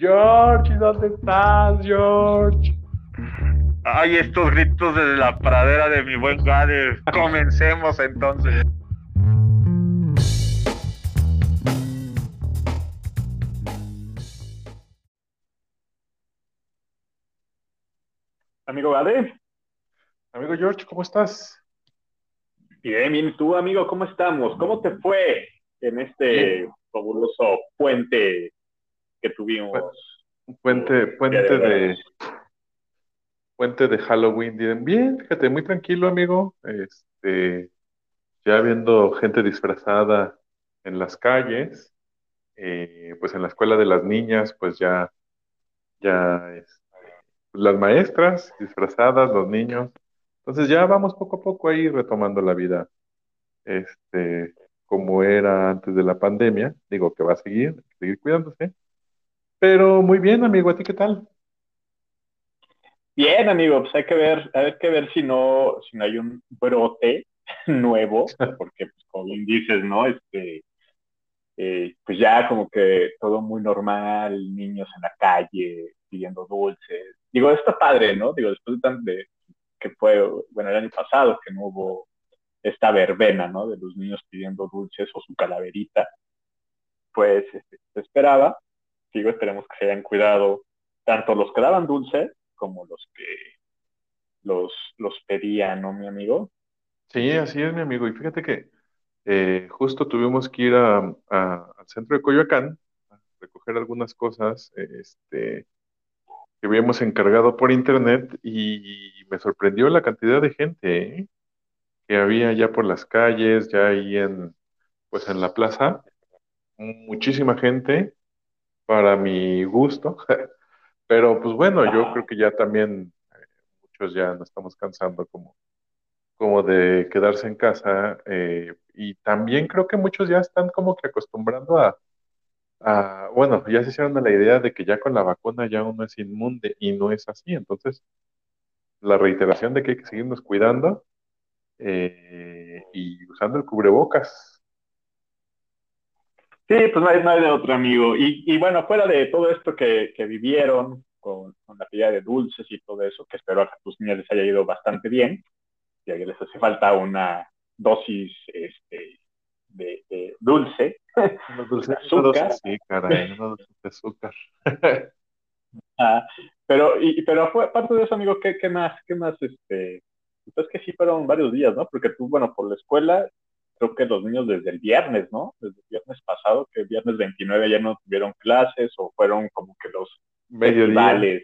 George, ¿dónde estás, George? Ay, estos gritos desde la pradera de mi buen Gade. Comencemos entonces. Amigo Gade. Amigo George, ¿cómo estás? Bien, bien. ¿Tú, amigo, cómo estamos? ¿Cómo te fue en este fabuloso puente que tuvimos? Puente, puente de, puente de Halloween. Bien, fíjate, muy tranquilo, amigo. Este, ya viendo gente disfrazada en las calles, eh, pues en la escuela de las niñas, pues ya, ya, este, las maestras disfrazadas, los niños. Entonces ya vamos poco a poco ahí retomando la vida, este, como era antes de la pandemia. Digo que va a seguir, seguir cuidándose. Pero muy bien, amigo, ¿a ti qué tal? Bien, amigo, pues hay que ver, hay que ver si no, si no hay un brote nuevo, porque pues, como bien dices, ¿no? Este, eh, pues ya como que todo muy normal, niños en la calle pidiendo dulces. Digo, está padre, ¿no? Digo, después de, de que fue, bueno, el año pasado que no hubo esta verbena, ¿no? De los niños pidiendo dulces o su calaverita, pues este, se esperaba. Digo, esperemos que se hayan cuidado tanto los que daban dulces como los que los, los pedían, ¿no, mi amigo? Sí, así es, mi amigo. Y fíjate que eh, justo tuvimos que ir a, a, al centro de Coyoacán a recoger algunas cosas este, que habíamos encargado por internet y me sorprendió la cantidad de gente ¿eh? que había ya por las calles, ya ahí en, pues en la plaza, muchísima gente para mi gusto, pero pues bueno, yo creo que ya también eh, muchos ya nos estamos cansando como, como de quedarse en casa eh, y también creo que muchos ya están como que acostumbrando a, a, bueno, ya se hicieron la idea de que ya con la vacuna ya uno es inmune y no es así, entonces la reiteración de que hay que seguirnos cuidando eh, y usando el cubrebocas. Sí, pues no hay, no hay de otro amigo. Y, y, bueno, fuera de todo esto que, que vivieron con, con, la pedida de dulces y todo eso, que espero a tus niños les haya ido bastante bien, y a que les hace falta una dosis este, de, de dulce, dulce azúcar. Sí, caray, una dulce de azúcar. ah, pero, y, pero fue aparte de eso, amigo, ¿qué, qué más? ¿Qué más? Este, pues que sí fueron varios días, ¿no? Porque tú, bueno, por la escuela, creo que los niños desde el viernes, ¿no? Desde el viernes pasado, que el viernes 29 ya no tuvieron clases o fueron como que los mediodía.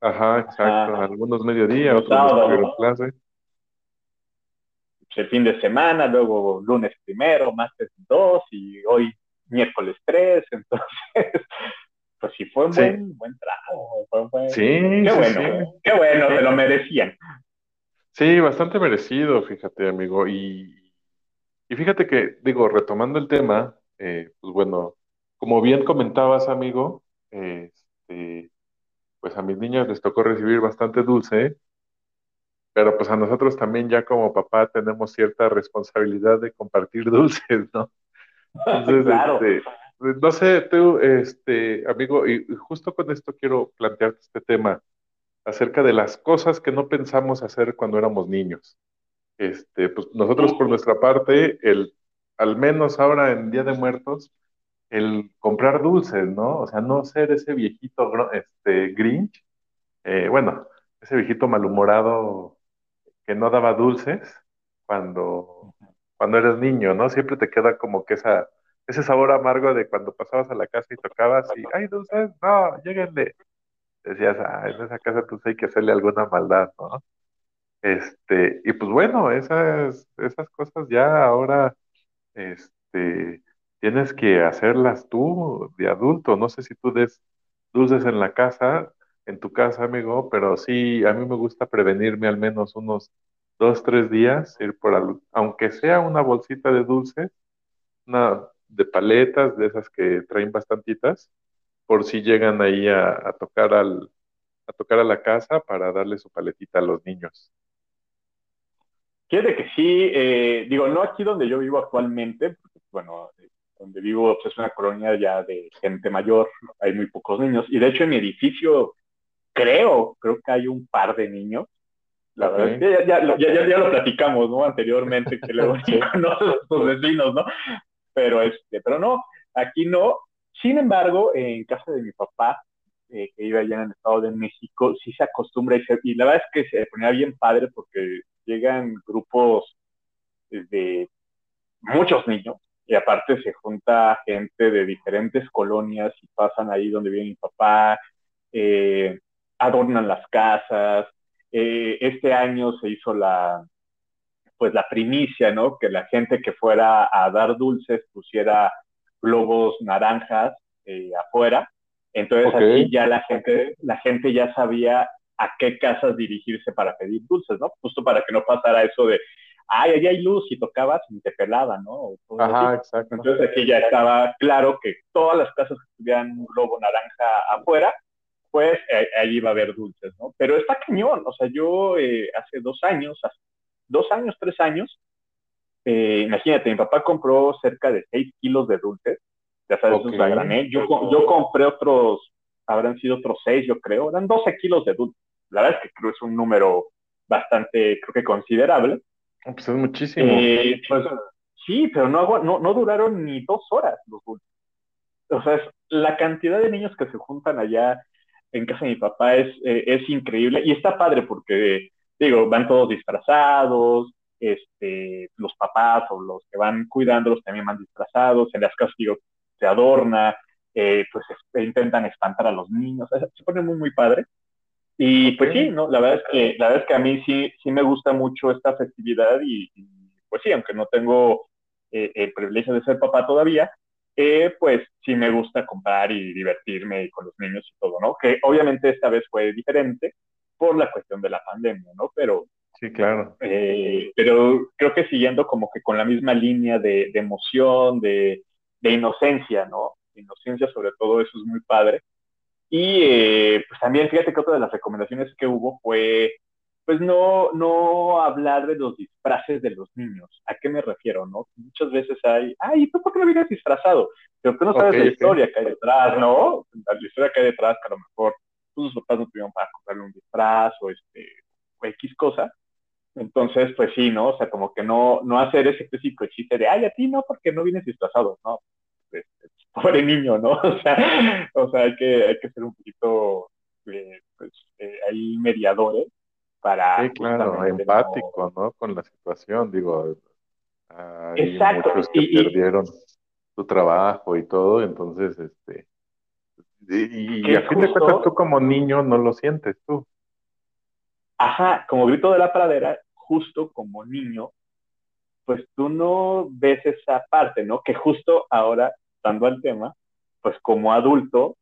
Ajá, exacto. Ajá. Algunos mediodía, otros sábado, no tuvieron ¿no? clase. Pues el fin de semana, luego lunes primero, martes dos y hoy miércoles tres, entonces pues sí fue un sí. buen, buen trago. Fue un buen... Sí, qué sí, bueno, sí. qué bueno, se lo merecían. Sí, bastante merecido, fíjate, amigo. Y, y fíjate que, digo, retomando el tema, eh, pues bueno, como bien comentabas, amigo, eh, este, pues a mis niños les tocó recibir bastante dulce, pero pues a nosotros también ya como papá tenemos cierta responsabilidad de compartir dulces, ¿no? Entonces, claro. este, no sé, tú, este, amigo, y justo con esto quiero plantearte este tema acerca de las cosas que no pensamos hacer cuando éramos niños. Este, pues nosotros por nuestra parte, el, al menos ahora en Día de Muertos, el comprar dulces, ¿no? O sea, no ser ese viejito este, Grinch, eh, bueno, ese viejito malhumorado que no daba dulces cuando, cuando eres niño, ¿no? Siempre te queda como que esa, ese sabor amargo de cuando pasabas a la casa y tocabas y, ay, dulces, no, lleguenle decías, ah, en esa casa pues hay que hacerle alguna maldad, ¿no? Este, y pues bueno, esas, esas cosas ya ahora, este, tienes que hacerlas tú de adulto. No sé si tú des dulces en la casa, en tu casa, amigo, pero sí, a mí me gusta prevenirme al menos unos dos, tres días, ir por, aunque sea una bolsita de dulces, una de paletas, de esas que traen bastantitas, por si llegan ahí a, a, tocar al, a tocar a la casa para darle su paletita a los niños. Quiere que sí, eh, digo, no aquí donde yo vivo actualmente, porque, bueno, donde vivo pues, es una colonia ya de gente mayor, hay muy pocos niños. Y de hecho en mi edificio creo, creo que hay un par de niños. La verdad ya, ya, ya, ya, lo platicamos, ¿no? Anteriormente, que luego sí. conoces tus vecinos, ¿no? Pero, este, pero no, aquí no. Sin embargo, en casa de mi papá, eh, que iba allá en el Estado de México, sí se acostumbra y, y la verdad es que se ponía bien padre porque llegan grupos de muchos niños y aparte se junta gente de diferentes colonias y pasan ahí donde vive mi papá, eh, adornan las casas. Eh, este año se hizo la, pues la primicia, ¿no? Que la gente que fuera a dar dulces pusiera globos naranjas eh, afuera. Entonces así ya la gente, la gente ya sabía a qué casas dirigirse para pedir dulces, ¿no? Justo para que no pasara eso de, ay, allá hay luz y tocabas y te pelaba, ¿no? Ajá, exacto. Entonces aquí ya estaba claro que todas las casas que tuvieran un globo naranja afuera, pues eh, ahí iba a haber dulces, ¿no? Pero está cañón, o sea, yo eh, hace dos años, hace dos años, tres años, eh, imagínate, mi papá compró cerca de seis kilos de dulces, ya sabes, okay. la grané. Yo, yo compré otros, habrán sido otros seis, yo creo, eran 12 kilos de dulces. La verdad es que creo que es un número bastante, creo que considerable. Pues es muchísimo. Eh, pues, sí, pero no, no, no, duraron ni dos horas los dulces. O sea, es, la cantidad de niños que se juntan allá en casa de mi papá es, eh, es increíble y está padre porque, digo, van todos disfrazados, este, los papás o los que van cuidándolos también van disfrazados, en las casas, digo, se adorna, eh, pues intentan espantar a los niños, se pone muy, muy padre. Y pues sí, ¿no? La verdad es que, la verdad es que a mí sí, sí me gusta mucho esta festividad y, y pues sí, aunque no tengo eh, el privilegio de ser papá todavía, eh, pues sí me gusta comprar y divertirme con los niños y todo, ¿no? Que obviamente esta vez fue diferente por la cuestión de la pandemia, ¿no? Pero... Sí, claro. Eh, pero creo que siguiendo como que con la misma línea de, de emoción, de, de inocencia, ¿no? Inocencia sobre todo, eso es muy padre. Y eh, pues también fíjate que otra de las recomendaciones que hubo fue, pues no, no hablar de los disfraces de los niños. ¿A qué me refiero, no? Muchas veces hay, ay, ¿tú por qué no vienes disfrazado? Pero tú no sabes okay, la historia okay. que hay detrás, ¿no? La historia que hay detrás, que a lo mejor tus papás no tuvieron para comprarle un disfraz o, este, o X cosa. Entonces, pues sí, ¿no? O sea, como que no, no hacer ese clásico chiste de, ay, a ti no, porque no vienes disfrazado, ¿no? Pobre niño, ¿no? O sea, o sea hay, que, hay que ser un poquito, eh, pues, eh, ahí mediadores para... Sí, claro, empático, no... ¿no? Con la situación, digo, hay Exacto. muchos que y, perdieron su trabajo y todo, entonces, este... Y, y a fin de cuentas tú como niño no lo sientes tú. Ajá, como grito de la pradera, justo como niño, pues tú no ves esa parte, ¿no? Que justo ahora al tema, pues como adulto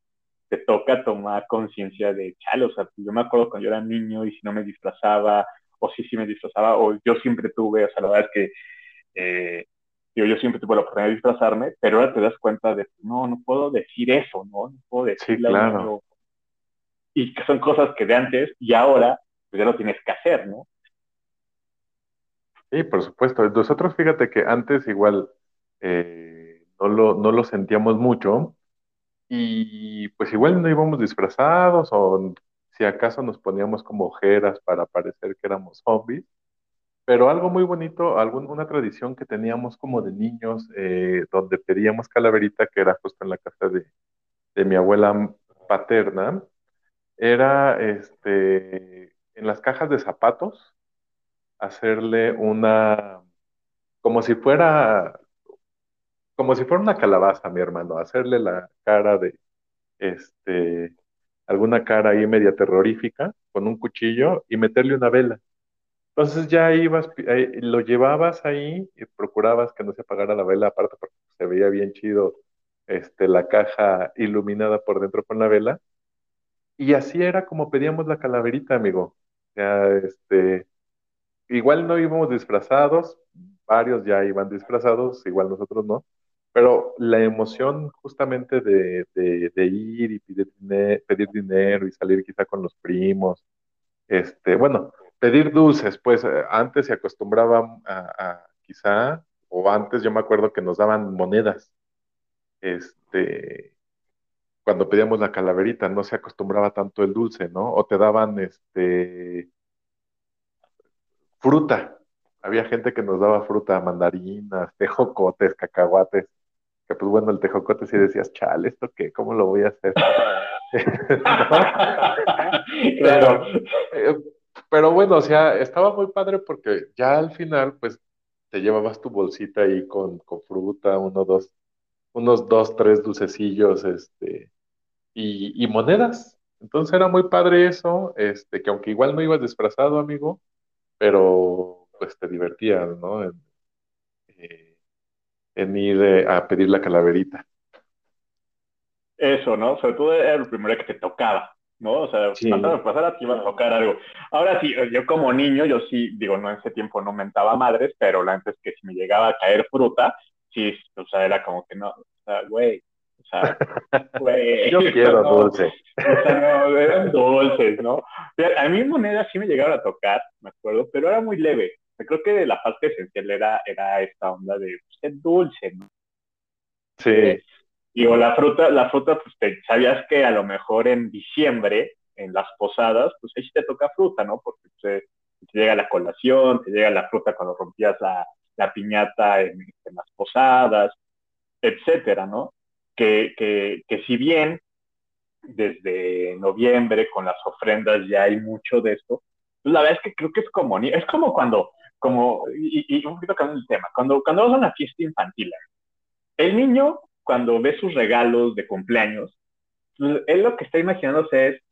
te toca tomar conciencia de, chale, o sea, yo me acuerdo cuando yo era niño y si no me disfrazaba, o si sí me disfrazaba, o yo siempre tuve, o sea, la verdad es que eh, yo, yo siempre tuve la oportunidad de disfrazarme, pero ahora te das cuenta de, no, no puedo decir eso, ¿no? No puedo decir sí, claro. Y que son cosas que de antes y ahora, pues ya lo tienes que hacer, ¿no? Sí, por supuesto. Nosotros, fíjate que antes igual... Eh, no lo, no lo sentíamos mucho y pues igual no íbamos disfrazados o si acaso nos poníamos como ojeras para parecer que éramos zombies. Pero algo muy bonito, algún, una tradición que teníamos como de niños, eh, donde pedíamos calaverita, que era justo en la casa de, de mi abuela paterna, era este, en las cajas de zapatos hacerle una, como si fuera como si fuera una calabaza, mi hermano, hacerle la cara de, este, alguna cara ahí media terrorífica con un cuchillo y meterle una vela. Entonces ya ibas, lo llevabas ahí y procurabas que no se apagara la vela, aparte porque se veía bien chido este, la caja iluminada por dentro con la vela. Y así era como pedíamos la calaverita, amigo. Ya, este, igual no íbamos disfrazados, varios ya iban disfrazados, igual nosotros no, pero la emoción justamente de, de, ir y pedir, dinero, pedir dinero y salir quizá con los primos, este, bueno, pedir dulces, pues eh, antes se acostumbraba a, a, quizá, o antes yo me acuerdo que nos daban monedas, este, cuando pedíamos la calaverita, no se acostumbraba tanto el dulce, ¿no? O te daban, este, fruta. Había gente que nos daba fruta, mandarinas, tejocotes, cacahuates. Que pues bueno, el tejocote sí decías, chale, ¿esto qué? ¿Cómo lo voy a hacer? pero, eh, pero bueno, o sea, estaba muy padre porque ya al final, pues, te llevabas tu bolsita ahí con, con fruta, uno, dos, unos dos, tres dulcecillos, este, y, y monedas. Entonces era muy padre eso, este, que aunque igual no ibas disfrazado, amigo, pero pues te divertías, ¿no? En, en ir eh, a pedir la calaverita. Eso, ¿no? Sobre todo era lo primero que te tocaba, ¿no? O sea, Sí. pasara, pasara, te iba a tocar algo. Ahora sí, yo como niño, yo sí, digo, no en ese tiempo no mentaba madres, pero la neta es que si me llegaba a caer fruta, sí, o sea, era como que no, o sea, güey, o sea, güey. Yo quiero no, dulce. O sea, no, eran dulces, ¿no? A mí monedas sí me llegaron a tocar, me acuerdo, pero era muy leve. Creo que la parte esencial era, era esta onda de pues, ser dulce, ¿no? Sí, Digo, la fruta, la fruta, pues te, sabías que a lo mejor en diciembre, en las posadas, pues ahí sí te toca fruta, ¿no? Porque pues, eh, te llega la colación, te llega la fruta cuando rompías la, la piñata en, en las posadas, etcétera, ¿no? Que, que, que si bien desde noviembre con las ofrendas ya hay mucho de esto, pues la verdad es que creo que es como, ni- es como cuando, como, y, y un poquito cambiando el tema, cuando, cuando vas a una fiesta infantil, el niño cuando ve sus regalos de cumpleaños, él lo que está imaginándose es,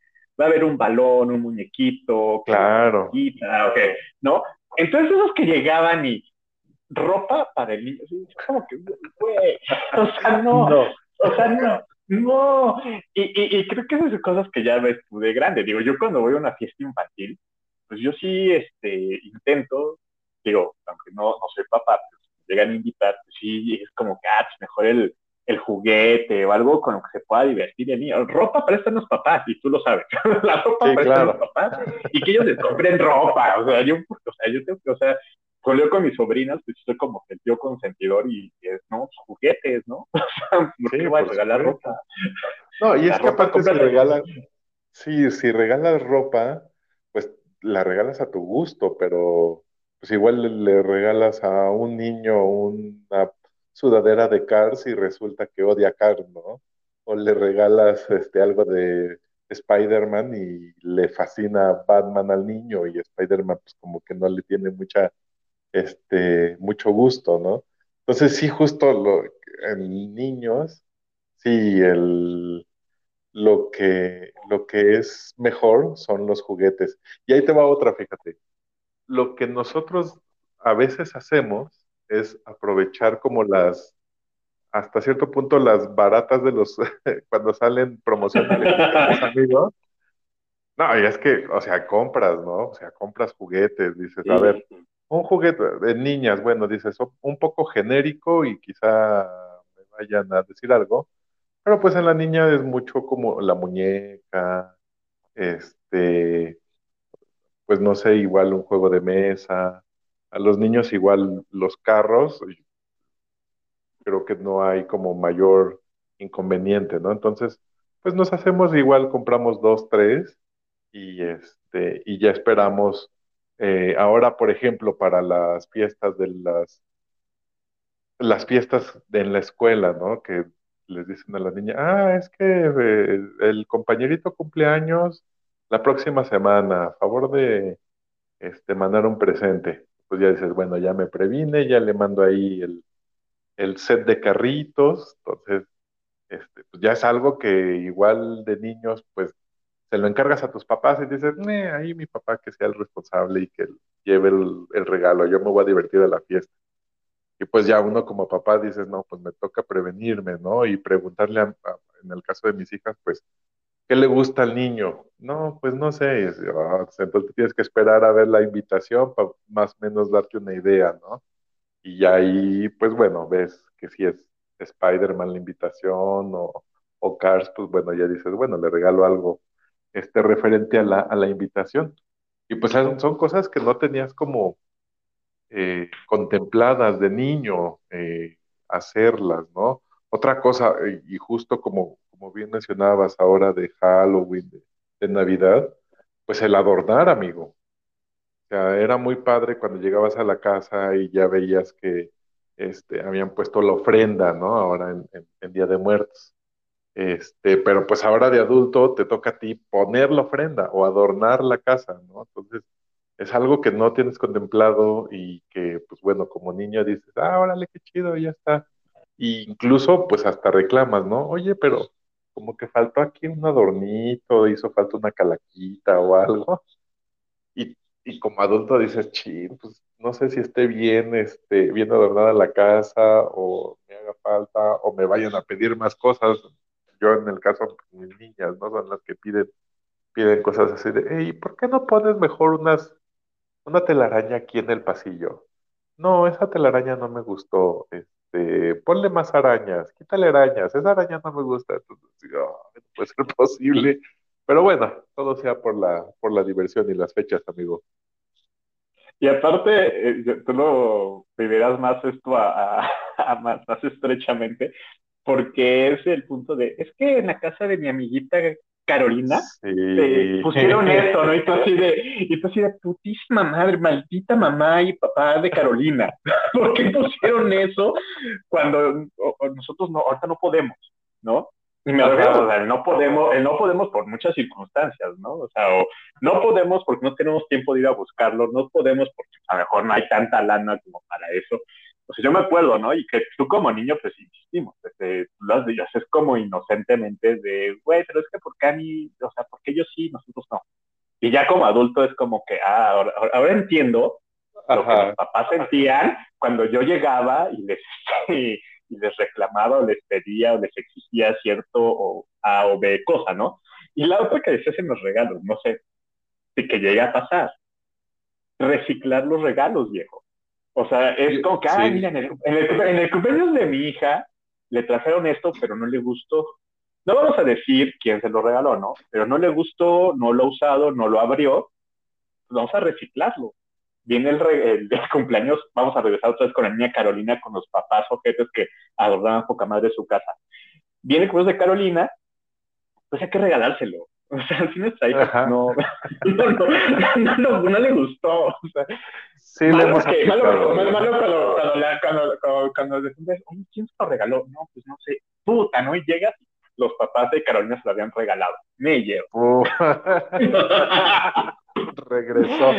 va a haber un balón, un muñequito, claro. quita, ok, ¿no? Entonces esos que llegaban y ropa para el niño, como que, güey, o sea, no, No. o sea, no, no. Y, y, y creo que esas son cosas que ya ves tú de grande. Digo, yo cuando voy a una fiesta infantil, pues yo sí este, intento, digo, aunque no, no soy papá, pero si me llegan a invitar, pues sí, es como que, ah, pues mejor el, el juguete o algo con lo que se pueda divertir el niño. Ropa para los papás, y tú lo sabes. La ropa Sí, para claro. los papás y que ellos les compren ropa. O sea, yo, o sea, yo tengo que, o sea, cuando yo con mis sobrinas, pues soy como el tío consentidor y es, no, pues, juguetes, ¿no? O sea, ¿por Sí, a regalar ropa? No, y La es que aparte si regalas, sí, si regalas ropa, pues la regalas a tu gusto, pero pues igual le, regalas a un niño una sudadera de Cars y resulta que odia Cars, ¿no? O le regalas este algo de Spider-Man y le fascina Batman al niño y Spider-Man pues como que no le tiene mucha, este, mucho gusto, ¿no? Entonces sí, justo lo, en niños, sí, el lo que, lo que es mejor son los juguetes. Y ahí te va otra, fíjate. Lo que nosotros a veces hacemos es aprovechar como las, hasta cierto punto, las baratas de los, cuando salen promociones de los amigos. No, y es que, o sea, compras, ¿no? O sea, compras juguetes, dices, a ver, un juguete de niñas, bueno, dices, un poco genérico y quizá me vayan a decir algo, pero pues en la niña es mucho como la muñeca, este, pues no sé, igual un juego de mesa. A los niños igual los carros, creo que no hay como mayor inconveniente, ¿no? Entonces, pues nos hacemos igual, compramos dos, tres y este, y ya esperamos. eh, ahora, por ejemplo, para las fiestas de las, las fiestas en la escuela, ¿no? Que les dicen a la niña, ah, es que eh, el compañerito cumpleaños la próxima semana, a favor de este, mandar un presente. Pues ya dices, bueno, ya me previne, ya le mando ahí el, el set de carritos, entonces, este, pues ya es algo que igual de niños, pues se lo encargas a tus papás y dices, "Nee, ahí mi papá que sea el responsable y que lleve el, el regalo, yo me voy a divertir a la fiesta. Y pues ya uno como papá dices, no, pues me toca prevenirme, ¿no? Y preguntarle, a- en el caso de mis hijas, pues, ¿qué le gusta al niño? No, pues no sé. "Ah, entonces tienes que esperar a ver la invitación para más o menos darte una idea, ¿no? Y ahí, pues bueno, ves que si es Spider-Man la invitación o, o Cars, pues bueno, ya dices, bueno, le regalo algo este, referente a la, a la invitación. Y pues son, cosas que no tenías como eh, contempladas de niño, eh, hacerlas, ¿no? Otra cosa, y justo como, como bien mencionabas ahora de Halloween, de, Navidad, pues el adornar, amigo. O era muy padre cuando llegabas a la casa y ya veías que este, habían puesto la ofrenda, ¿no? Ahora en, Día de Muertos. Este, pero pues ahora de adulto te toca a ti poner la ofrenda o adornar la casa, ¿no? Entonces es algo que no tienes contemplado y que, pues bueno, como niño dices, ah, órale, qué chido, ya está. Y incluso, pues hasta reclamas, ¿no? Oye, pero como que faltó aquí un adornito, hizo falta una calaquita o algo. Y, y como adulto dices, chin, pues no sé si esté bien, este, bien adornada la casa o me haga falta o me vayan a pedir más cosas. Yo en el caso, mis niñas, ¿no? Son las que piden, piden cosas así de, hey, ¿por qué no pones mejor unas, una telaraña aquí en el pasillo? No, esa telaraña no me gustó. Este, ponle más arañas, quítale arañas, esa araña no me gusta. Entonces, digo, "Ay, no puede ser posible. Pero bueno, todo sea por la, por la diversión y las fechas, amigo. Y aparte, eh, tú lo vivirás más esto a, más estrechamente, porque es el punto de, es que en la casa de mi amiguita Carolina eh, pusieron esto, ¿no? Y tú así de, y tú así de putísima madre, maldita mamá y papá de Carolina. ¿Por qué pusieron eso cuando o- o nosotros no, ahorita no podemos, ¿no? Y me refiero, o sea, el no podemos, el no podemos por muchas circunstancias, ¿no? O sea, o no podemos porque no tenemos tiempo de ir a buscarlo, no podemos porque a lo mejor no hay tanta lana como para eso. O sea, yo me acuerdo, ¿no? Y que tú como niño, pues insistimos, este, tú lo haces como inocentemente de, güey, pero es que ¿por qué a mí, o sea, por qué ellos sí, nosotros no? Y ya como adulto es como que, ah, ahora, ahora- entiendo lo que Ajá. los papás sentían cuando yo llegaba y les, y, y les reclamaba o les pedía o les exigía cierto o A o B cosa, ¿no? Y la otra que decías en los regalos, no sé, de que llega a pasar, reciclar los regalos, viejo. O sea, es como que, ah, sí. mira, en el, en, el, en el cumpleaños de mi hija le trajeron esto, pero no le gustó. No vamos a decir quién se lo regaló, ¿no? Pero no le gustó, no lo ha usado, no lo abrió, pues vamos a reciclarlo. Viene el, re- el, el cumpleaños, vamos a regresar otra vez con la niña Carolina, con los papás ojetes que adornaban poca madre su casa. Viene el cumpleaños de Carolina, pues hay que regalárselo. O sea, hija Ajá. no, no, no, no, no, no le gustó. O sea, Sí, le hemos que, malo, malo, malo cuando, cuando, cuando, cuando, ¿quién se lo regaló? No, pues no sé, puta, ¿no? Y llegas, los papás de Carolina se lo habían regalado. Me llevo. Regresó.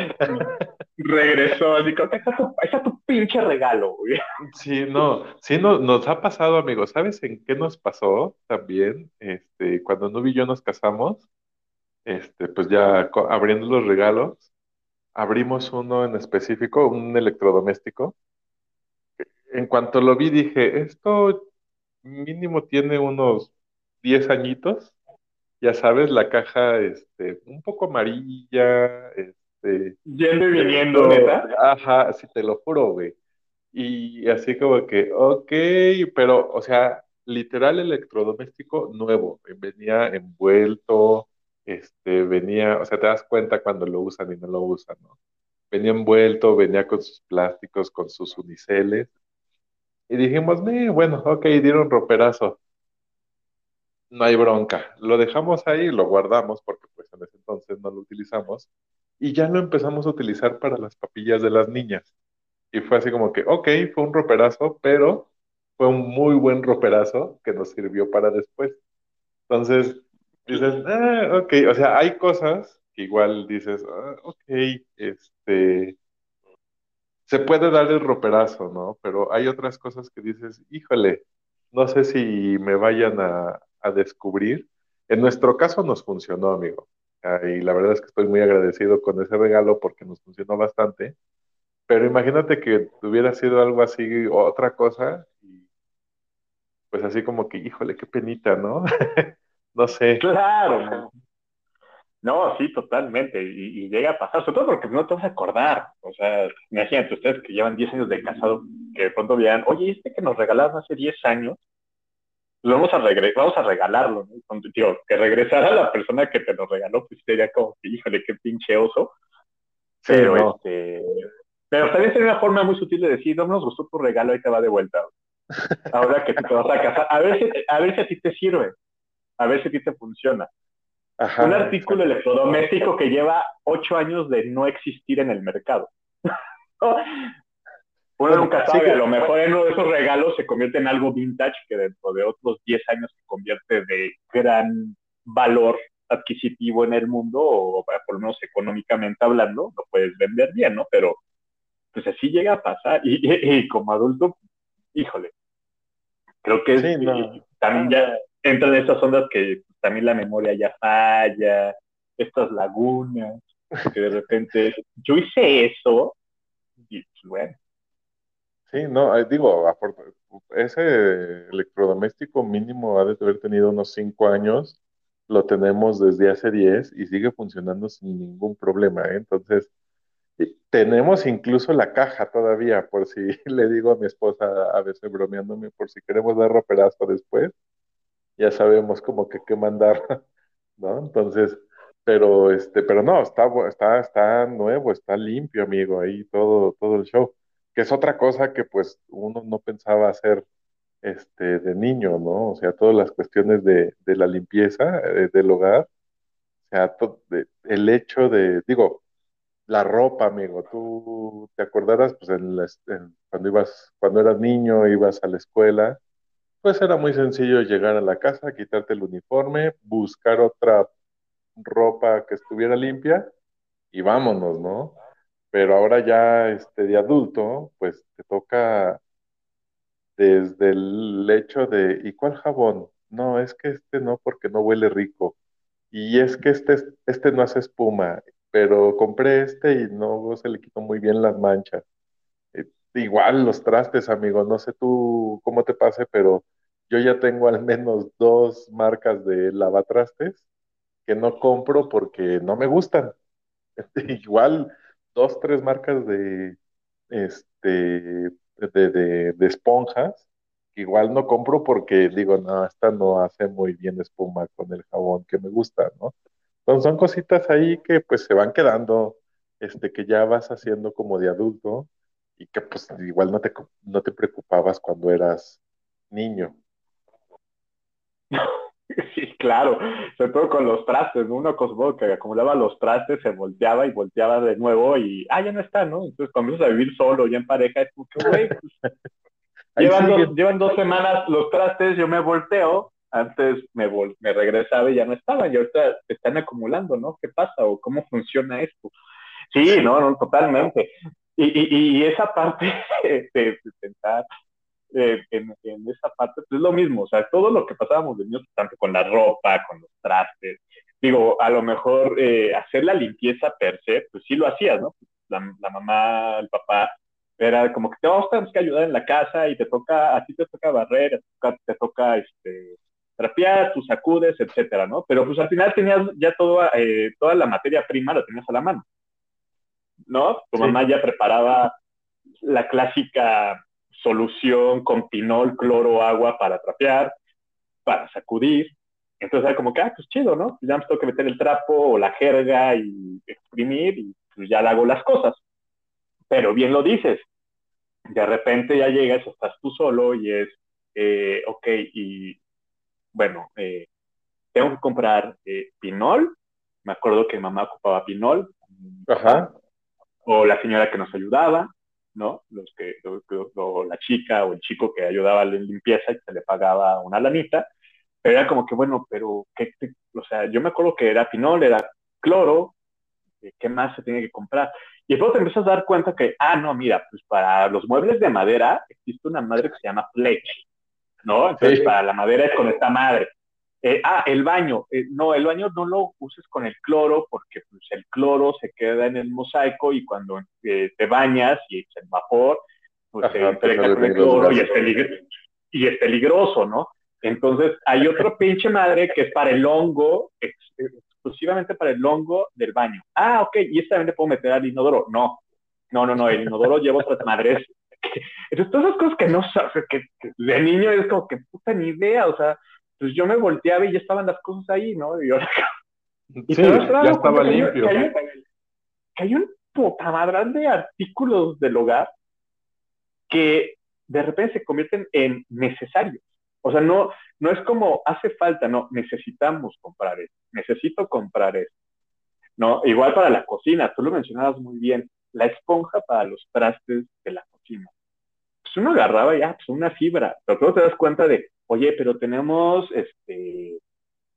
Regresó, así ahí está tu pinche regalo, güey. Sí, no, sí no, nos ha pasado, amigos. ¿Sabes en qué nos pasó también? Este, cuando Nubi y yo nos casamos, este, pues ya abriendo los regalos, abrimos uno en específico, un electrodoméstico. En cuanto lo vi, dije, esto mínimo tiene unos 10 añitos. Ya sabes, la caja, este, un poco amarilla, este, Yendo y viniendo, neta. ajá, sí te lo juro, güey. Y así como que, ok, pero, o sea, literal electrodoméstico nuevo, venía envuelto, este, venía, o sea, te das cuenta cuando lo usan y no lo usan, ¿no? Venía envuelto, venía con sus plásticos, con sus uniceles, y dijimos, "Eh, bueno, ok, dieron roperazo, no hay bronca, lo dejamos ahí, lo guardamos, porque pues en ese entonces no lo utilizamos, y ya lo empezamos a utilizar para las papillas de las niñas. Y fue así como que, ok, fue un roperazo, pero fue un muy buen roperazo que nos sirvió para después. Entonces, dices, ah, ok, o sea, hay cosas que igual dices, ah, ok, este, se puede dar el roperazo, ¿no? Pero hay otras cosas que dices, híjole, no sé si me vayan a, a descubrir. En nuestro caso nos funcionó, amigo. Ah, y la verdad es que estoy muy agradecido con ese regalo porque nos funcionó bastante. Pero imagínate que hubiera sido algo así, otra cosa, y pues así como que, híjole, qué penita, ¿no? No sé. Claro, no. Sí, totalmente. Y, y llega a pasar, sobre todo porque no te vas a acordar. O sea, imagínate, ustedes que llevan 10 años de casado, que de pronto vean, oye, este que nos regalaron hace 10 años, pues vamos a, regre vamos a regalarlo. ¿no? Cuando, tío, que regresara la persona que te lo regaló, pues sería como que, híjole, qué pinche oso. Sí, Pero no. este. Pero también sería una forma muy sutil de decir, no nos gustó tu regalo, ahí te va de vuelta. ahora que te vas a casar, a ver si, a ver si a ti te sirve, a ver si a ti te funciona. un artículo electrodoméstico que lleva ocho años de no existir en el mercado. Uno nunca sabe, a lo mejor en uno de esos regalos se convierte en algo vintage que dentro de otros 10 años se convierte de gran valor adquisitivo en el mundo, o por lo menos económicamente hablando, lo puedes vender bien, ¿no? Pero pues así llega a pasar. Y, como adulto, híjole, creo que también ya entran esas ondas que también la memoria ya falla, estas lagunas, que de repente yo hice eso, y pues, bueno. Sí, no, digo, ese electrodoméstico mínimo ha de haber tenido unos cinco años, lo tenemos desde hace diez y sigue funcionando sin ningún problema, ¿eh? entonces tenemos incluso la caja todavía, por si le digo a mi esposa a veces bromeándome, por si queremos dar roperazo después, ya sabemos como que qué mandar, ¿no? Entonces, pero este, pero no, está, está, está nuevo, está limpio, amigo, ahí todo, todo el show, que es otra cosa que pues uno no pensaba hacer este, de niño, ¿no? O sea, todas las cuestiones de, de la limpieza eh, del hogar, o sea, el hecho de, digo, la ropa, amigo. Tú te acordarás, pues cuando ibas, cuando eras niño, ibas a la escuela, pues era muy sencillo llegar a la casa, quitarte el uniforme, buscar otra ropa que estuviera limpia y vámonos, ¿no? Pero ahora ya este, de adulto, pues te toca desde el hecho de, ¿y cuál jabón? No, es que este no, porque no huele rico. Y es que este, este no hace espuma pero compré este y no se le quitó muy bien las manchas. Igual los trastes, amigo, no sé tú cómo te pase, pero yo ya tengo al menos dos marcas de lavatrastes que no compro porque no me gustan. igual dos, tres marcas de, este, de, de esponjas que igual no compro porque digo, no, esta no hace muy bien espuma con el jabón que me gusta, ¿no? Entonces son cositas ahí que pues se van quedando, este, que ya vas haciendo como de adulto y que pues igual no te, no te preocupabas cuando eras niño. Sí, claro, sobre todo con los trastes, ¿no? Uno cosmo que acumulaba los trastes, se volteaba y volteaba de nuevo y, ah, ya no está, ¿no? Entonces comienzas a vivir solo, ya en pareja, es como que, güey, pues, llevan, dos, llevan dos semanas los trastes, yo me volteo, antes me, me regresaba y ya no estaba, y ahorita están acumulando, ¿no? ¿Qué pasa o cómo funciona esto? Sí, no, no, totalmente. Y, y, y esa parte de, de pensar eh, en, en, esa parte, pues es lo mismo, o sea, todo lo que pasábamos de niños, tanto con la ropa, con los trastes, digo, a lo mejor eh, hacer la limpieza per se, pues sí lo hacías, ¿no? La, la mamá, el papá, era como que te vamos a ayudar en la casa y te toca, a ti te toca barrer, te toca, te toca este, trapeas, tú sacudes, etcétera, ¿no? Pero pues al final tenías ya todo, eh, toda la materia prima, la tenías a la mano, ¿no? Tu mamá ya preparaba la clásica solución con pinol, cloro, agua para trapear, para sacudir. Entonces era como que, ah, pues chido, ¿no? Ya me tengo que meter el trapo o la jerga y exprimir y pues ya le hago las cosas. Pero bien lo dices, de repente ya llegas, estás tú solo y es, eh, ok, y bueno, eh, tengo que comprar eh, pinol. Me acuerdo que mamá ocupaba pinol. Ajá. O la señora que nos ayudaba, ¿no? Los que, o, la chica o el chico que ayudaba en limpieza y se le pagaba una lanita. Pero era como que, bueno, pero, ¿qué o sea, yo me acuerdo que era pinol, era cloro, eh, ¿qué más se tiene que comprar? Y después te empiezas a dar cuenta que, ah, no, mira, pues para los muebles de madera existe una madre que se llama fleche. ¿no? Entonces, para la madera es con esta madre. Eh, ah, el baño. Eh, no, el baño no lo uses con el cloro porque pues, el cloro se queda en el mosaico y cuando eh, te bañas y echas vapor, pues se entrega con el cloro y es, y es peligroso, ¿no? Entonces, hay otro pinche madre que es para el hongo, exclusivamente para el hongo del baño. Ah, ok, y esta también le puedo meter al inodoro. No, no, no, no, el inodoro lleva otras madres entonces, todas esas cosas que no sabes, que, de niño es como que puta ni idea, o sea, pues yo me volteaba y ya estaban las cosas ahí, ¿no? Y ahora. Y sí, ya estaba limpio. Que hay, un, puta madrán de artículos del hogar que de repente se convierten en necesarios. O sea, no, no es como hace falta, no, necesitamos comprar esto, necesito comprar esto. No, igual para la cocina, tú lo mencionabas muy bien, la esponja para los trastes de la cocina. Pues uno agarraba ya, pues una fibra, pero luego te das cuenta de, oye, pero tenemos este,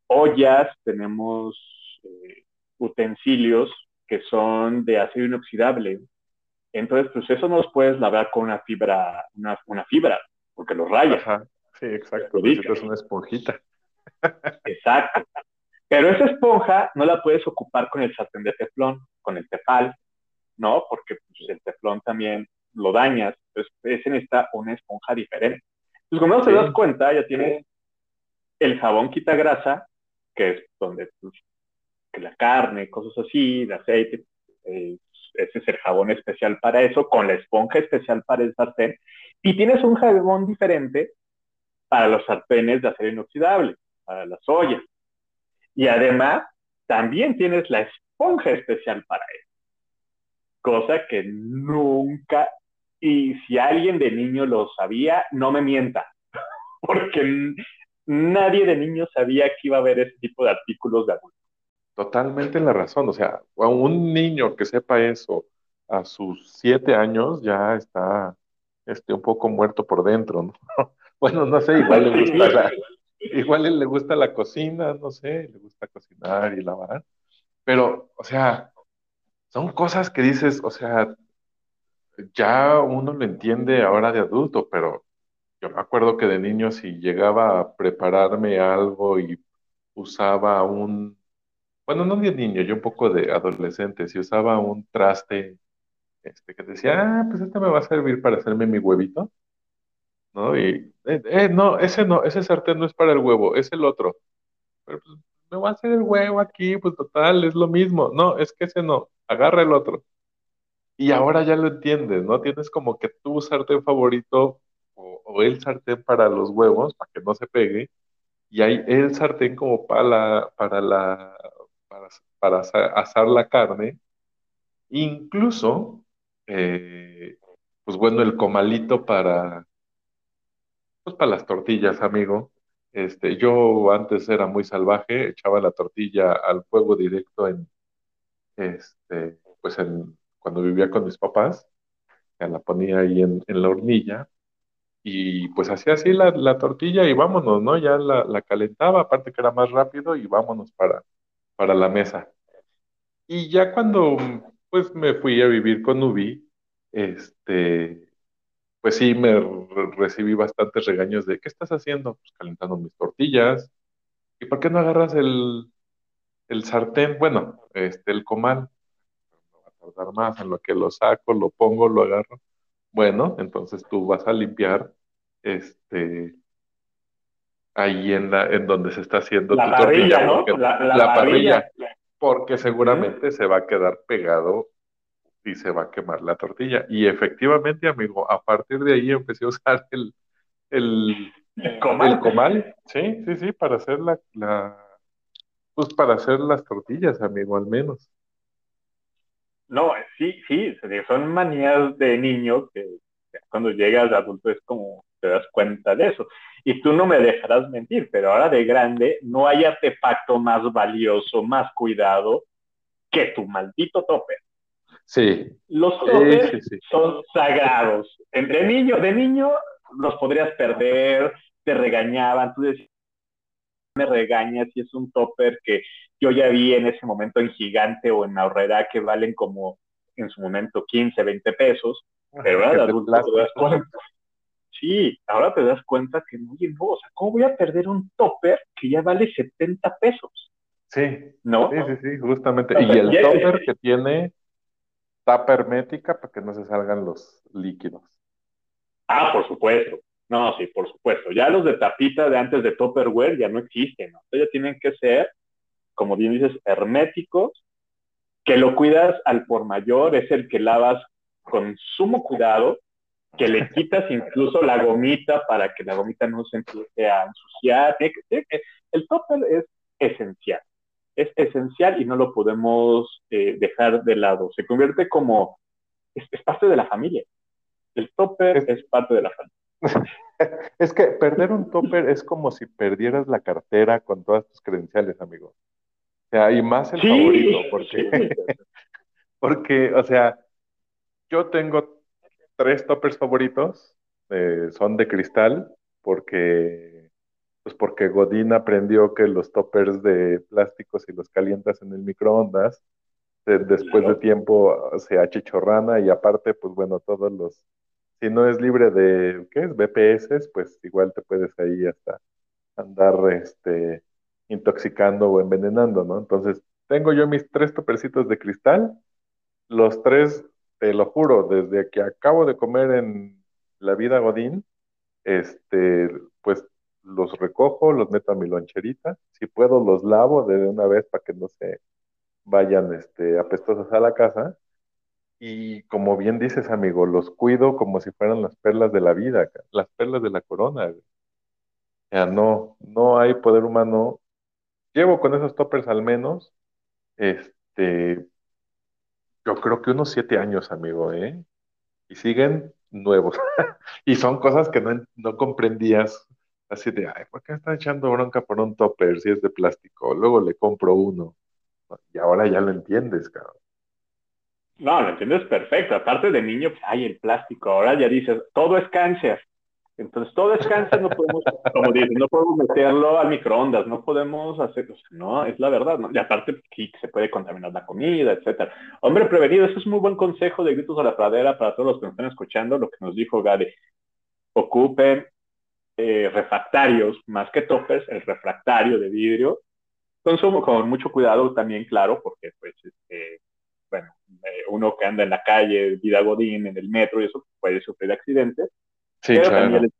ollas, tenemos eh, utensilios que son de acero inoxidable. Entonces, pues eso no los puedes lavar con una fibra, una, una fibra, porque los rayas. Sí, exacto. Es una esponjita. Exacto. Pero esa esponja no la puedes ocupar con el sartén de teflón, con el tefal, ¿no? Porque pues, el teflón también lo dañas. Entonces, ese necesita una esponja diferente. Entonces, como no te das cuenta, ya tienes el jabón quita grasa, que es donde pues, que la carne, cosas así, el aceite, eh, ese es el jabón especial para eso, con la esponja especial para el sartén, y tienes un jabón diferente para los sartenes de acero inoxidable, para las ollas. Y además, también tienes la esponja especial para eso. Cosa que nunca, y si alguien de niño lo sabía, no me mienta, porque nadie de niño sabía que iba a haber ese tipo de artículos de adultos. Totalmente la razón, o sea, a un niño que sepa eso a sus siete años ya está este, un poco muerto por dentro, ¿no? Bueno, no sé, igual le gusta la, igual le gusta la cocina, no sé, le gusta cocinar y lavar, pero, o sea, son cosas que dices, o sea, ya uno lo entiende ahora de adulto, pero yo me acuerdo que de niño si llegaba a prepararme algo y usaba un, bueno, no de niño, yo un poco de adolescente, si usaba un traste este, que decía, ah, pues este me va a servir para hacerme mi huevito, ¿no? Y, eh, eh, no, ese no, ese sartén no es para el huevo, es el otro. Pero pues, me voy a hacer el huevo aquí, pues total, es lo mismo. No, es que ese no, agarra el otro. Y ahora ya lo entiendes, ¿no? Tienes como que tu sartén favorito o, el sartén para los huevos, para que no se pegue, y hay el sartén como para la, para la, para, para asar la carne. Incluso, eh, pues bueno, el comalito para, pues para las tortillas, amigo. Este, yo antes era muy salvaje, echaba la tortilla al fuego directo en, este, pues en, cuando vivía con mis papás, la ponía ahí en, la hornilla y pues hacía así la, tortilla y vámonos, ¿no? Ya la, calentaba, aparte que era más rápido y vámonos para, la mesa. Y ya cuando pues me fui a vivir con Ubi, este, pues sí me recibí bastantes regaños de, ¿qué estás haciendo? Pues calentando mis tortillas. ¿Y por qué no agarras el, sartén? Bueno, este, el comal. Tardar más en lo que lo saco, lo pongo, lo agarro. Bueno, entonces tú vas a limpiar este ahí en la en donde se está haciendo la tu parrilla, ¿no? la, parrilla, porque seguramente se va a quedar pegado y se va a quemar la tortilla. Y efectivamente, amigo, a partir de ahí empecé a usar el, el, comal. Sí, sí, sí, para hacer la, la, pues para hacer las tortillas, amigo, al menos. No, sí, sí, son manías de niño que cuando llegas adulto es como te das cuenta de eso. Y tú no me dejarás mentir, pero ahora de grande no hay artefacto más valioso, más cuidado que tu maldito topper. Sí. Los toppers son sagrados. Entre niño, de niño los podrías perder, te regañaban, tú decías, me regañas si es un topper que yo ya vi en ese momento en Gigante o en Ahorrera que valen como en su momento 15, 20 pesos, pero ahora adulto te das cuenta. Sí, ahora te das cuenta que, oye, no, o sea, ¿cómo voy a perder un topper que ya vale 70 pesos? Sí, ¿no? Sí, sí, sí, justamente. y el topper que tiene tapa hermética para que no se salgan los líquidos. Ah, por supuesto. No, sí, por supuesto. Ya los de tapita de antes de Topperware ya no existen, ¿no? ya tienen que ser, como bien dices, herméticos, que lo cuidas al por mayor, es el que lavas con sumo cuidado, que le quitas incluso la gomita para que la gomita no se empiece a ensuciar. El topper es esencial es esencial y no lo podemos eh, dejar de lado. Se convierte como, es, parte de la familia. El topper es, parte de la familia. Es que perder un topper es como si perdieras la cartera con todas tus credenciales, amigo. O sea, y más el Sí, favorito, porque, porque, o sea, yo tengo tres toppers favoritos, eh, son de cristal, porque, pues porque Godín aprendió que los toppers de plástico, si los calientas en el microondas, de- después de tiempo se achicharrana y aparte, pues bueno, todos los, si no es libre de, ¿qué es? BPS, pues igual te puedes ahí hasta andar, este, intoxicando o envenenando, ¿no? Entonces, tengo yo mis tres topercitos de cristal, los tres, te lo juro, desde que acabo de comer en la vida Godín, este, pues los recojo, los meto a mi loncherita, si puedo los lavo de una vez para que no se vayan, este, apestosos a la casa. Y como bien dices, amigo, los cuido como si fueran las perlas de la vida, las perlas de la corona. güey. O sea, no, no hay poder humano. Llevo con esos toppers al menos, este, yo creo que unos siete años, amigo, ¿eh? Y siguen nuevos. Y son cosas que no, no comprendías. Así de, ay, ¿por qué está echando bronca por un topper si es de plástico? Luego le compro uno. Y ahora ya lo entiendes, cabrón. No, lo entiendes perfecto. Aparte de niño, pues, ay, el plástico. Ahora ya dices, todo es cáncer. Entonces, todo es cáncer, no podemos, como dices, no podemos meterlo al microondas, no podemos hacer, o sea, no, es la verdad, ¿no? Y aparte, sí, se puede contaminar la comida, etcétera. Hombre prevenido, eso es muy buen consejo de Gritos a la Pradera para todos los que nos están escuchando, lo que nos dijo Gade. Ocupen eh, refractarios, más que toppers, el refractario de vidrio, consumo con mucho cuidado también, claro, porque pues, este, bueno, eh, uno que anda en la calle, vida godín, en el metro y eso puede sufrir accidentes, Sí, pero claro. también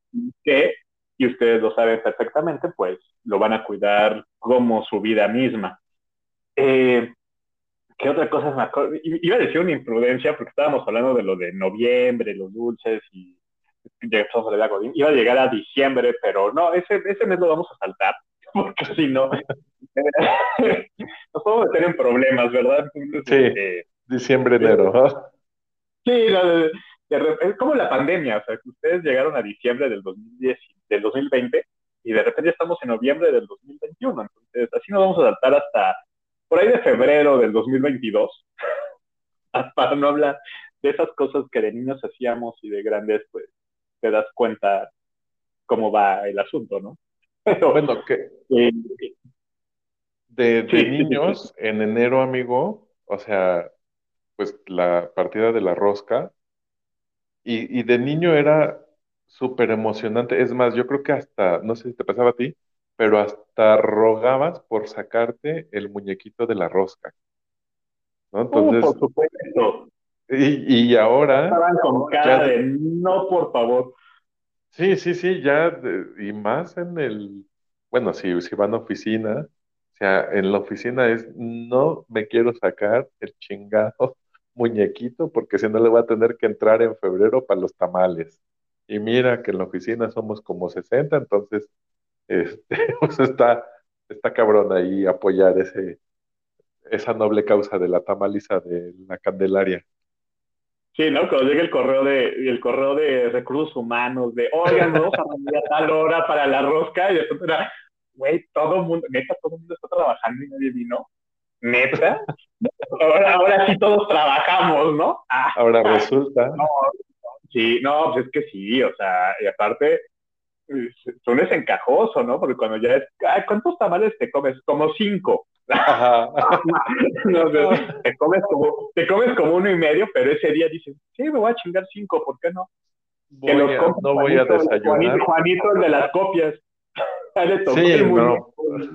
que, y ustedes lo saben perfectamente, pues lo van a cuidar como su vida misma. Eh, ¿Qué otra cosa acuerdo? I- Iba a decir una imprudencia porque estábamos hablando de lo de noviembre, los dulces y llegamos a la Godín. Iba a llegar a diciembre, pero no, ese, ese mes lo vamos a saltar porque si no, nos podemos meter en problemas, ¿verdad? Entonces, Sí. este, Diciembre, enero. ¿ah? Sí, no, de- de es como la pandemia, o sea, que ustedes llegaron a diciembre del 2010, del 2020 y de repente ya estamos en noviembre del 2021, entonces así nos vamos a adaptar hasta por ahí de febrero del 2022, para no hablar de esas cosas que de niños hacíamos y de grandes, pues te das cuenta cómo va el asunto, ¿no? Pero, Bueno, que eh, de, de Sí, sí, sí, niños, en enero, amigo, o sea, pues la partida de la rosca, y, y de niño era súper emocionante. Es más, yo creo que hasta, no sé si te pasaba a ti, pero hasta rogabas por sacarte el muñequito de la rosca, ¿no? uh, Entonces, por supuesto, y, y ahora, estaban con ya, cara de no, por favor. Sí, sí, sí, ya, y más en el, bueno, si, si van a oficina, o sea, en la oficina es, no me quiero sacar el chingado muñequito porque si no le voy a tener que entrar en febrero para los tamales. Y mira que en la oficina somos como 60, entonces, este, pues está, está cabrón ahí apoyar ese, esa noble causa de la tamaliza de la Candelaria. Sí, ¿no? Cuando llega el correo de, el correo de recursos humanos, de, oigan, vamos a reunir a tal hora para la rosca, y era, güey, todo el mundo, neta, todo el mundo está trabajando y nadie vino. ¿Neta? Ahora, ahora sí todos trabajamos, ¿no? Ah, Ahora resulta, no, sí, no, pues es que sí, o sea, y aparte, es un desencajoso, ¿no? Porque cuando ya es, ay, ¿cuántos tamales te comes? Como cinco. Ajá, No, te, comes como, te comes como uno y medio, pero ese día dices, sí, me voy a chingar cinco, ¿por qué no? Que los a- no voy a Juanito, desayunar. Juanito, Juanito, el de las copias. Sí, el no.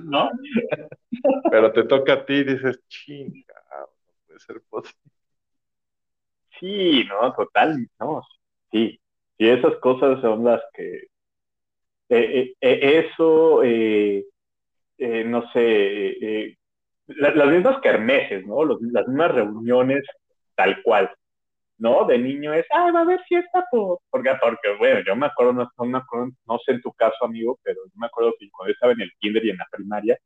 ¿no? Pero te toca a ti y dices, chinga, no puede ser posible. Sí, no, total, no, sí. Y esas cosas son las que, eh, eh, eh, eso, eh, eh, no sé, eh, la- las mismas kermeses, ¿no? Los- las mismas reuniones tal cual, ¿no? De niño es, ah, va a haber fiesta por, porque, porque, bueno, yo me acuerdo, no, no me acuerdo, no sé en tu caso, amigo, pero yo me acuerdo que cuando yo estaba en el kinder y en la primaria,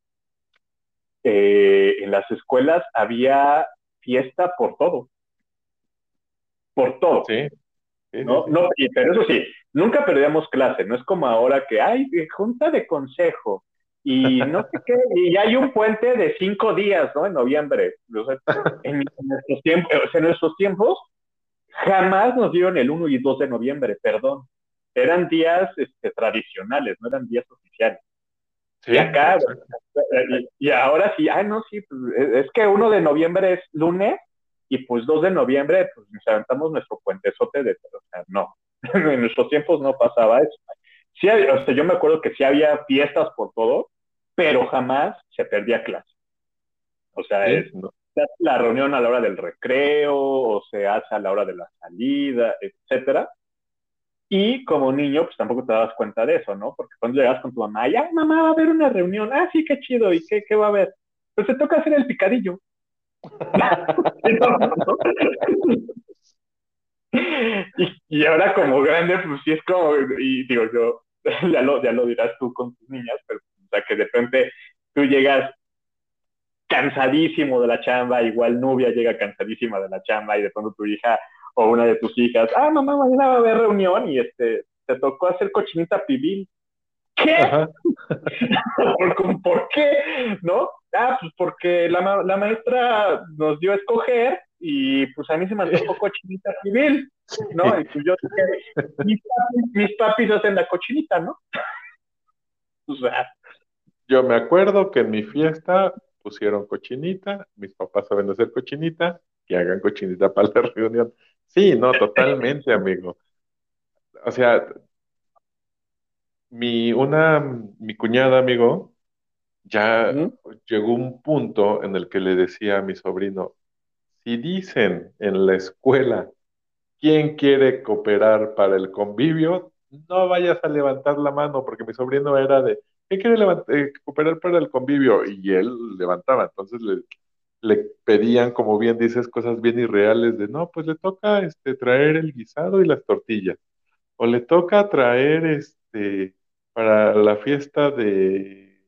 eh, en las escuelas había fiesta por todo, por todo. Sí, ¿no? sí. no y- pero eso sí, nunca perdíamos clase, no es como ahora que hay junta de consejo y no sé qué, y hay un puente de cinco días, ¿no? En noviembre. en, nuestros tiempos, en nuestros tiempos jamás nos dieron el 1 y 2 de noviembre, perdón. Eran días este, tradicionales, no eran días oficiales. y acá, y, ahora sí, ah, no, sí, pues, es que 1 de noviembre es lunes y pues 2 de noviembre, pues nos aventamos nuestro puentezote de, o sea, no, en nuestros tiempos no pasaba eso. Sí, o sea, yo me acuerdo que sí había fiestas por todo, pero jamás se perdía clase. O sea, es, se hace la reunión a la hora del recreo, o se hace a la hora de la salida, etcétera. Y como niño, pues tampoco te das cuenta de eso, ¿no? Porque cuando llegas con tu mamá, ya, mamá, va a haber una reunión. Ah, sí, qué chido. ¿Y qué, qué va a haber? Pues te toca hacer el picadillo. y, y, ahora como grande, pues sí es como, y digo yo, ya lo, ya lo dirás tú con tus niñas, pero o sea, que de repente tú llegas cansadísimo de la chamba, igual Nubia llega cansadísima de la chamba y de pronto tu hija o una de tus hijas, ah, mamá, mañana va a haber reunión y este, te tocó hacer cochinita pibil. ¿Qué? ¿Por, ¿Por, qué? ¿No? Ah, pues porque la, la, maestra nos dio a escoger y pues a mí se me antojó cochinita pibil, ¿no? Y pues yo mis papis, mis papis hacen la cochinita, ¿no? O sea, yo me acuerdo que en mi fiesta pusieron cochinita, mis papás saben hacer cochinita, que hagan cochinita para la reunión. Sí, no, totalmente, amigo. O sea, mi, una, mi cuñada, amigo, ya llegó un punto en el que le decía a mi sobrino, si dicen en la escuela quién quiere cooperar para el convivio, no vayas a levantar la mano, porque mi sobrino era de, ¿qué quiere eh, cooperar para el convivio? Y él levantaba, entonces le, pedían, como bien dices, cosas bien irreales de, no, pues le toca este, traer el guisado y las tortillas, o le toca traer este, para la fiesta de,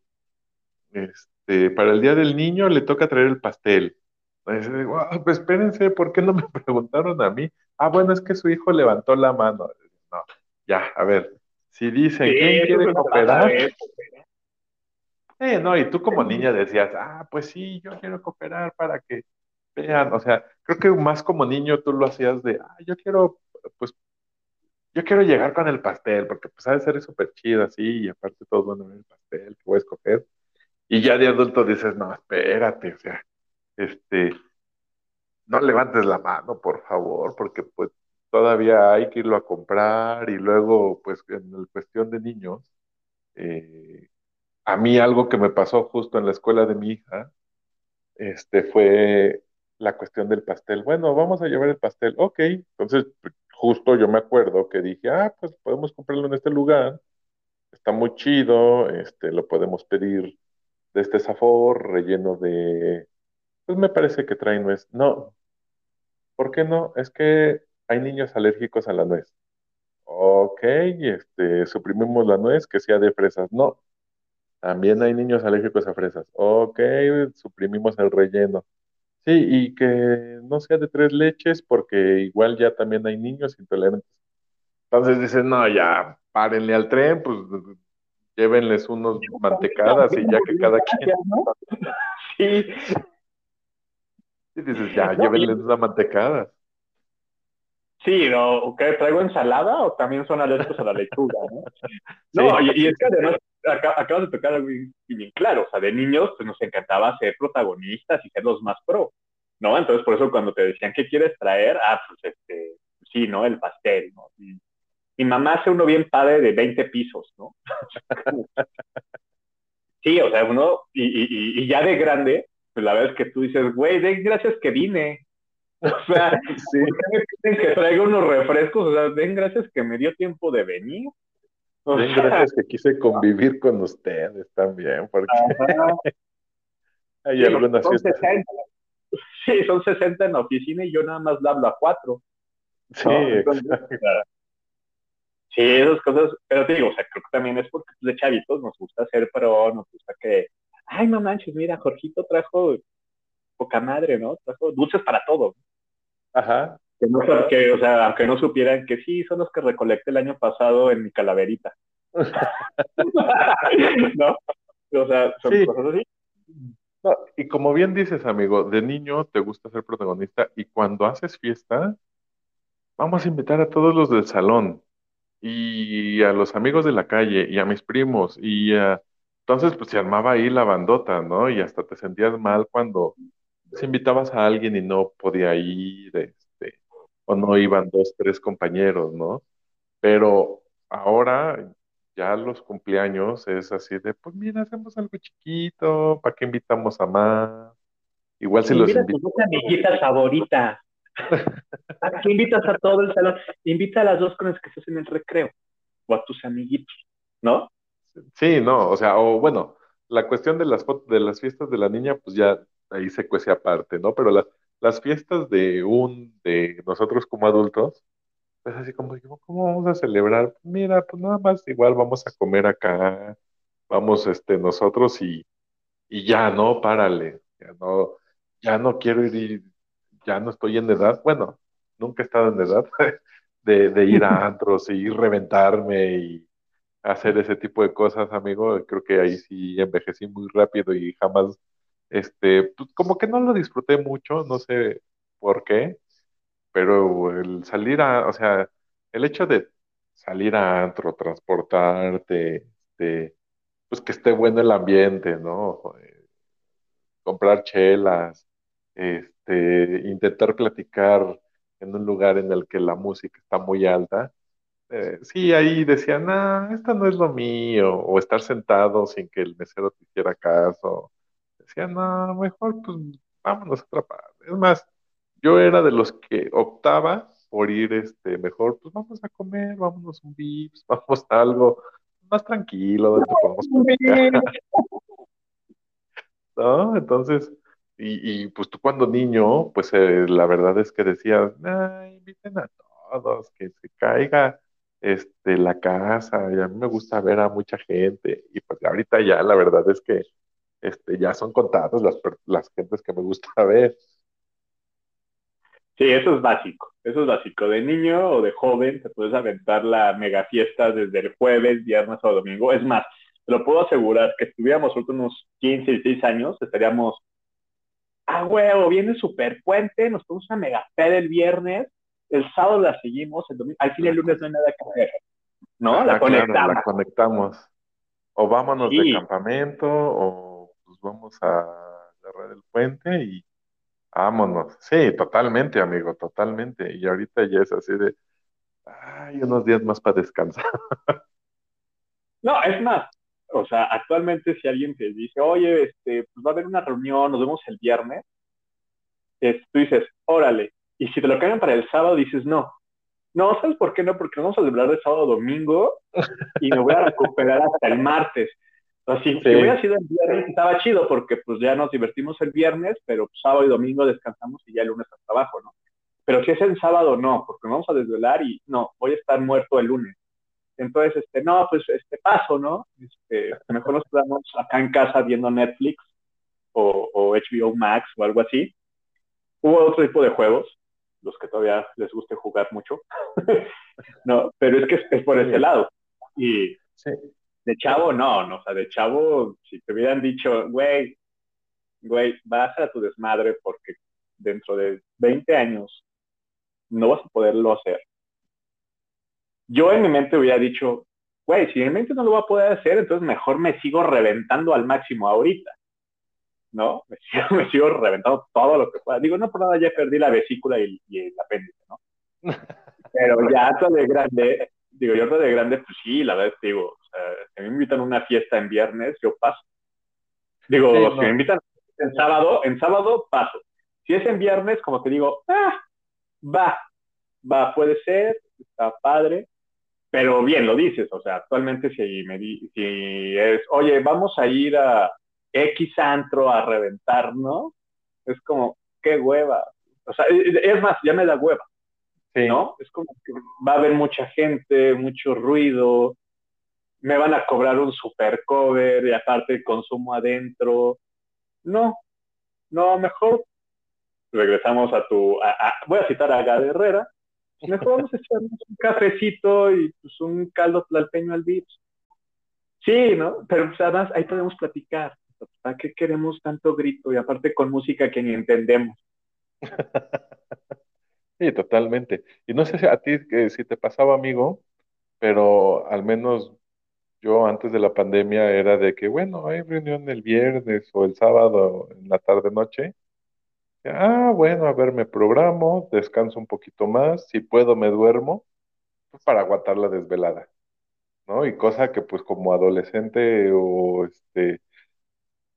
este, para el Día del Niño, le toca traer el pastel. pues espérense, ¿por qué no me preguntaron a mí? Ah, bueno, es que su hijo levantó la mano. No, ya, a ver, si dicen, ¿quién quiere cooperar? Eh, no, y tú como niña decías, ah, pues sí, yo quiero cooperar para que vean, o sea, creo que más como niño tú lo hacías de, ah, yo quiero, pues, yo quiero llegar con el pastel, porque pues ha de ser súper chido así, y aparte todos van a ver el pastel que voy a escoger. Y ya de adulto dices, no, espérate, o sea, este, no levantes la mano, por favor, porque pues todavía hay que irlo a comprar y luego, pues en la cuestión de niños, eh, a mí algo que me pasó justo en la escuela de mi hija, este, fue la cuestión del pastel. Bueno, vamos a llevar el pastel. Ok, entonces justo yo me acuerdo que dije, ah, pues podemos comprarlo en este lugar, está muy chido, este, lo podemos pedir de este sabor, relleno de, pues me parece que trae nuez. No, ¿por qué no? Es que hay niños alérgicos a la nuez. Ok, este, suprimimos la nuez que sea de fresas. No, también hay niños alérgicos a fresas. Ok, suprimimos el relleno. Sí, y que no sea de tres leches porque igual ya también hay niños intolerantes. Entonces dicen, no, ya, párenle al tren, pues llévenles unos mantecadas y ya que cada quien... Sí. Y dices, ya, llévenles una mantecada. Sí, ¿no? ¿Qué, ¿Traigo ensalada o también son alérgicos a la lechuga? ¿no? No, y, es que además acabas de tocar algo bien, claro, o sea, de niños pues, nos encantaba ser protagonistas y ser los más pro, ¿no? Entonces, por eso cuando te decían, ¿qué quieres traer? Ah, pues este, sí, ¿no? El pastel, ¿no? mi mamá hace uno bien padre de 20 pisos, ¿no? sí, o sea, uno, y, y, y, ya de grande, pues la verdad es que tú dices, güey, den gracias que vine, o sea, sí. me piden que traiga unos refrescos? O sea, den gracias que me dio tiempo de venir. den gracias que quise convivir con ustedes también, porque hay algunas son 60, Sí, son 60 en la oficina y yo nada más le hablo a cuatro. Sí, Sí, esas cosas, pero te digo, o sea, creo que también es porque de chavitos nos gusta ser pro, nos gusta que, ay, no manches, mira, Jorgito trajo poca madre, ¿no? Trajo dulces para todo. Ajá. Que no, que, o sea, aunque no supieran que sí, son los que recolecté el año pasado en mi calaverita. ¿No? O sea, son cosas así. y como bien dices, amigo, de niño te gusta ser protagonista y cuando haces fiesta, vamos a invitar a todos los del salón y a los amigos de la calle y a mis primos y entonces pues se armaba ahí la bandota, ¿no? Y hasta te sentías mal cuando pues, invitabas a alguien y no podía ir, este, o no iban dos, tres compañeros, ¿no? Pero ahora ya los cumpleaños es así de, pues mira, hacemos algo chiquito, ¿para qué invitamos a más? Igual si los invitas. a tu amiguita favorita. ¿A qué invitas a todo el salón? Invita a las dos con las que estás en el recreo, o a tus amiguitos, ¿no? Sí, no, o sea, o bueno, la cuestión de las de las fiestas de la niña, pues ya ahí se cuece aparte, ¿no? Pero las, las fiestas de un, de nosotros como adultos, pues así como, ¿cómo vamos a celebrar? Mira, pues nada más igual vamos a comer acá, vamos este, nosotros y, y ya, ¿no? Párale, ya no, ya no quiero ir, ya no estoy en edad, bueno, nunca he estado en edad de, de ir a antros y reventarme y hacer ese tipo de cosas, amigo. Creo que ahí sí envejecí muy rápido y jamás, este, pues como que no lo disfruté mucho, no sé por qué, pero el salir a, o sea, el hecho de salir a antro, transportarte, este, pues que esté bueno el ambiente, ¿no? Eh, comprar chelas, este, intentar platicar en un lugar en el que la música está muy alta. Eh, sí, ahí decían, no, esto no es lo mío, o estar sentado sin que el mesero te hiciera caso. Decían, no, mejor pues vámonos a otra parte. Es más, yo era de los que optaba por ir, este, mejor, pues vamos a comer, vámonos un vips, vamos a algo más tranquilo, donde podamos ¿No? Entonces, y, pues tú cuando niño, pues eh, la verdad es que decías, ay, inviten a todos, que se caiga este, la casa, a mí me gusta ver a mucha gente, y pues ahorita ya la verdad es que este, ya son contadas las, las gentes que me gusta ver. Sí, eso es básico, eso es básico. De niño o de joven te puedes aventar la mega fiesta desde el jueves, viernes o domingo. Es más, te lo puedo asegurar que estuviéramos unos 15, 16 años, estaríamos, ah, huevo, viene super puente, nos ponemos una mega el viernes, el sábado la seguimos, el domingo, al fin el lunes no hay nada que hacer, ¿no? La, conectamos. la conectamos. O vámonos de campamento, o pues vamos a cerrar el puente y Vámonos. Sí, totalmente, amigo, totalmente. Y ahorita ya es así de, hay unos días más para descansar. No, es más, o sea, actualmente si alguien te dice, oye, este, pues va a haber una reunión, nos vemos el viernes, tú dices, órale. Y si te lo cambian para el sábado, dices, no. No, ¿sabes por qué no? Porque vamos a celebrar de sábado a domingo y me voy a recuperar hasta el martes. Así, si hubiera sido el viernes, estaba chido porque pues ya nos divertimos el viernes, pero sábado y domingo descansamos y ya el lunes al trabajo, ¿no? Pero si es el sábado, no, porque vamos a desvelar y no, voy a estar muerto el lunes. Entonces, este, no, pues este paso, ¿no? Este, mejor nos quedamos acá en casa viendo Netflix o, o HBO Max o algo así. Hubo otro tipo de juegos, los que todavía les guste jugar mucho, no, pero es que es, por ese lado. Y sí de chavo, no, no, o sea, de chavo, si te hubieran dicho, güey, güey, vas a tu desmadre porque dentro de 20 años no vas a poderlo hacer. Yo en mi mente hubiera dicho, güey, si en mi mente no lo voy a poder hacer, entonces mejor me sigo reventando al máximo ahorita. ¿No? Me sigo, me sigo reventando todo lo que pueda. Digo, no por nada ya perdí la vesícula y, y el apéndice, ¿no? Pero ya de grande, digo, yo de grande, pues sí, la verdad, digo, o sea, si me invitan a una fiesta en viernes, yo paso. Digo, si me invitan en sábado, en sábado paso. Si es en viernes, como te digo, ah, va, va, puede ser, está padre, pero bien, lo dices, o sea, actualmente si me di, si es, oye, vamos a ir a X antro a reventar, ¿no? Es como, qué hueva. O sea, es más, ya me da hueva. ¿no? Es como que va a haber mucha gente, mucho ruido, me van a cobrar un super cover y aparte consumo adentro. No, no, mejor regresamos a tu, voy a citar a Gade Herrera, mejor vamos a echarnos un cafecito y pues un caldo tlalpeño al vips. Sí, ¿no? Pero pues, además ahí podemos platicar. ¿Para qué queremos tanto grito? Y aparte con música que ni entendemos. Sí, totalmente. Y no sé si a ti si te pasaba, amigo, pero al menos yo antes de la pandemia era de que, bueno, hay reunión el viernes o el sábado en la tarde-noche. Ah, bueno, a ver, me programo, descanso un poquito más, si puedo me duermo, pues para aguantar la desvelada, ¿no? Y cosa que pues como adolescente o este,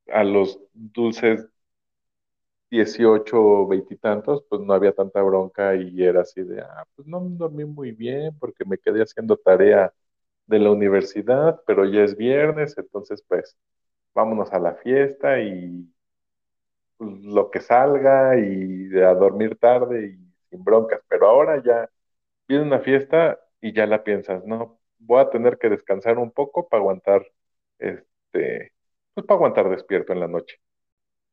a los dulces 18 o 20 y tantos, pues no había tanta bronca y era así de, ah, pues no dormí muy bien porque me quedé haciendo tarea de la universidad, pero ya es viernes, entonces pues vámonos a la fiesta y pues, lo que salga y a dormir tarde y sin broncas, pero ahora ya viene una fiesta y ya la piensas, no, voy a tener que descansar un poco para aguantar, este, pues para aguantar despierto en la noche.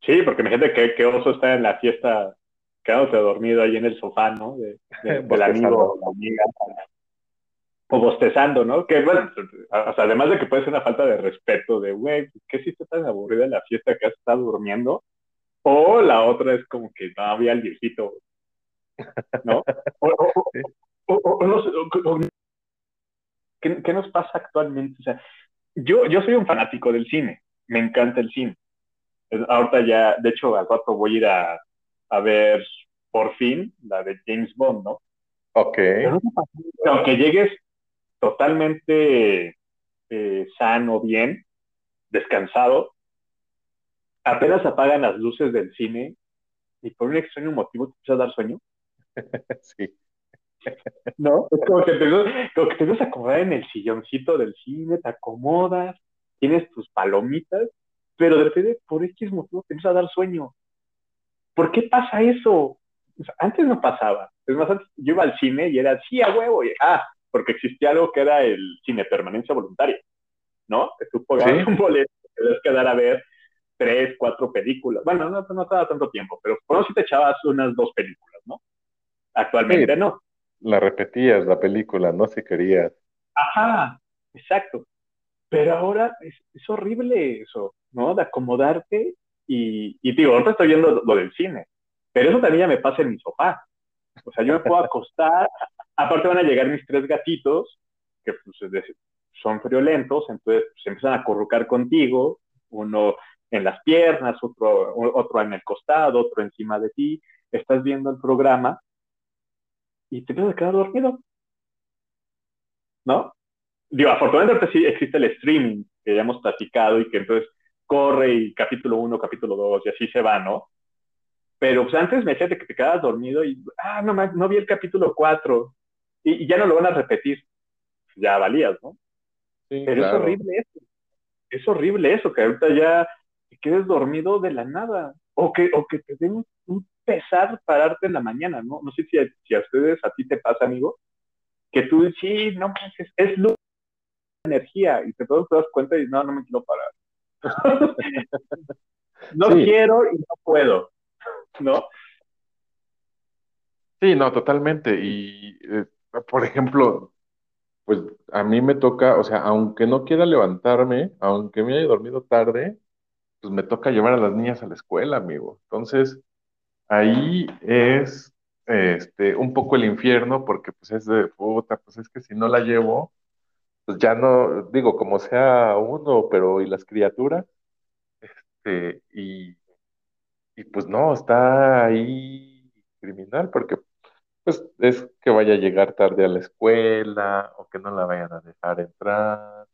Sí, porque imagínate que, que oso está en la fiesta quedándose dormido ahí en el sofá, ¿no? De, del amigo o la amiga. O bostezando, ¿no? Que bueno, además de que puede ser una falta de respeto, de, güey, ¿qué si estás tan aburrida en la fiesta que has estado durmiendo? O la otra es como que no había el viejito, ¿no? O, ¿qué, ¿qué, nos pasa actualmente? O sea, yo, yo soy un fanático del cine, me encanta el cine ahorita ya, de hecho, al rato voy a ir a, a ver por fin la de James Bond, ¿no? Ok. aunque llegues totalmente eh, sano, bien, descansado, apenas apagan las luces del cine y por un extraño motivo te empieza a dar sueño. sí. ¿No? Es como que, te, como que te vas a acomodar en el silloncito del cine, te acomodas, tienes tus palomitas pero de repente por X motivo te empieza a dar sueño. ¿Por qué pasa eso? antes no pasaba. Es más, antes yo iba al cine y era así a huevo. Y, ah, porque existía algo que era el cine permanencia voluntaria, ¿no? Que tú pagabas un boleto, te debes quedar a ver tres, cuatro películas. Bueno, no, no estaba tanto tiempo, pero por lo si te echabas unas dos películas, ¿no? Actualmente no. La repetías, la película, no si querías. Ajá, exacto. Pero ahora es, es horrible eso. ¿no? De acomodarte y, y digo, ahorita estoy viendo lo del cine, pero eso también ya me pasa en mi sofá. O sea, yo me puedo acostar, aparte van a llegar mis tres gatitos, que pues, son friolentos, entonces se pues, empiezan a acurrucar contigo, uno en las piernas, otro, otro en el costado, otro encima de ti, estás viendo el programa y te empiezas a quedar dormido. ¿No? Digo, afortunadamente sí existe el streaming que ya hemos platicado y que entonces corre y capítulo 1, capítulo 2 y así se va, ¿no? Pero pues, antes me decía que te quedabas dormido y, ah, no, no vi el capítulo 4 y, ya no lo van a repetir. Ya valías, ¿no? Pero es horrible eso. Es horrible eso, que ahorita ya te quedes dormido de la nada. O que, o que te den un pesar pararte en la mañana, ¿no? No sé si a, si a ustedes, a ti te pasa, amigo, que tú, sí, no manches, es luz, energía, y te, te das cuenta y no, no me quiero parar no quiero y no puedo, ¿no? Sí, no, totalmente. Y, eh, por ejemplo, pues a mí me toca, o sea, aunque no quiera levantarme, aunque me haya dormido tarde, pues me toca llevar a las niñas a la escuela, amigo. Entonces, ahí es este, un poco el infierno, porque pues es de puta, pues es que si no la llevo, pues ya no, digo, como sea uno, pero y las criaturas, este, y, y pues no, está ahí criminal, porque pues es que vaya a llegar tarde a la escuela, o que no la vayan a dejar entrar,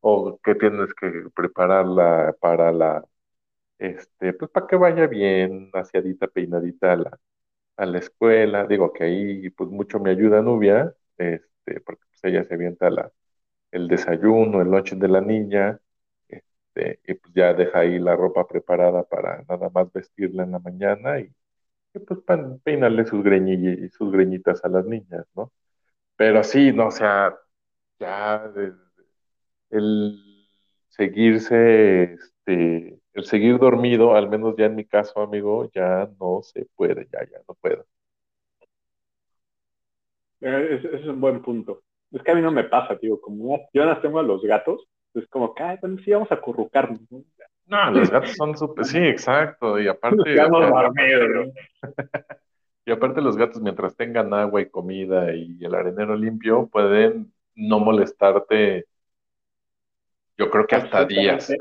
o que tienes que prepararla para la, este, pues para que vaya bien, aseadita, peinadita a la, a la escuela, digo que ahí pues mucho me ayuda Nubia, este, porque pues ella se avienta la el desayuno, el noche de la niña, este, y pues ya deja ahí la ropa preparada para nada más vestirla en la mañana y, pues peinarle sus, y sus greñitas a las niñas, ¿no? Pero sí, no, o sea, ya el seguirse este, el seguir dormido, al menos ya en mi caso, amigo, ya no se puede, ya, ya no puedo. Eh, ese es un buen punto. Es que a mí no me pasa, tío, como yo no tengo a los gatos, es como que, ay, bueno, sí, vamos a currucarnos. ¿no? los gatos son súper, sí, exacto, y aparte... y aparte los gatos, mientras tengan agua y comida y el arenero limpio, pueden no molestarte, yo creo que hasta días.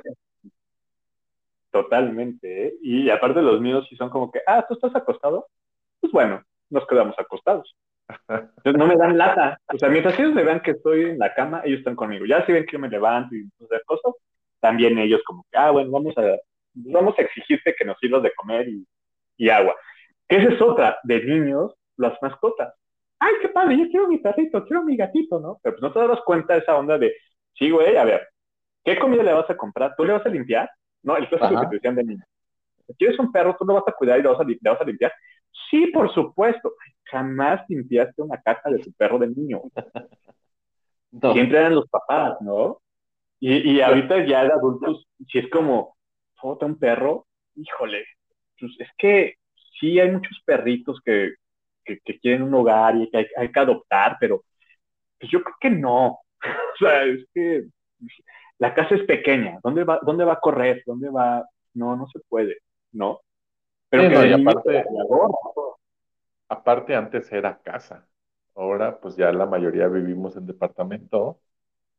Totalmente, ¿eh? Y aparte los míos sí son como que, ah, ¿tú estás acostado? Pues bueno, nos quedamos acostados. No me dan lata. O sea, mientras ellos me vean que estoy en la cama, ellos están conmigo. Ya si ven que yo me levanto y esas cosas, también ellos como que, ah, bueno, vamos a, vamos a exigirte que nos sirvas de comer y, y agua. Esa es otra, de niños, las mascotas. Ay, qué padre, yo quiero mi perrito, quiero mi gatito, ¿no? Pero pues no te das cuenta de esa onda de, sí, güey, a ver, ¿qué comida le vas a comprar? ¿Tú le vas a limpiar? No, el clásico que te decían de niño. ¿Quieres un perro? ¿Tú lo vas a cuidar y lo vas a, le vas a limpiar? Sí, por supuesto. Jamás limpiaste una caja de tu perro de niño. Siempre eran los papás, ¿no? Y, y ahorita ya de adultos, si es como, foto un perro, híjole, pues es que sí hay muchos perritos que, que, quieren un hogar y que hay, hay, que adoptar, pero pues yo creo que no. o sea, es que la casa es pequeña, ¿dónde va, dónde va a correr? ¿Dónde va? No, no se puede, ¿no? Pero que aparte, aparte antes era casa, ahora pues ya la mayoría vivimos en departamento,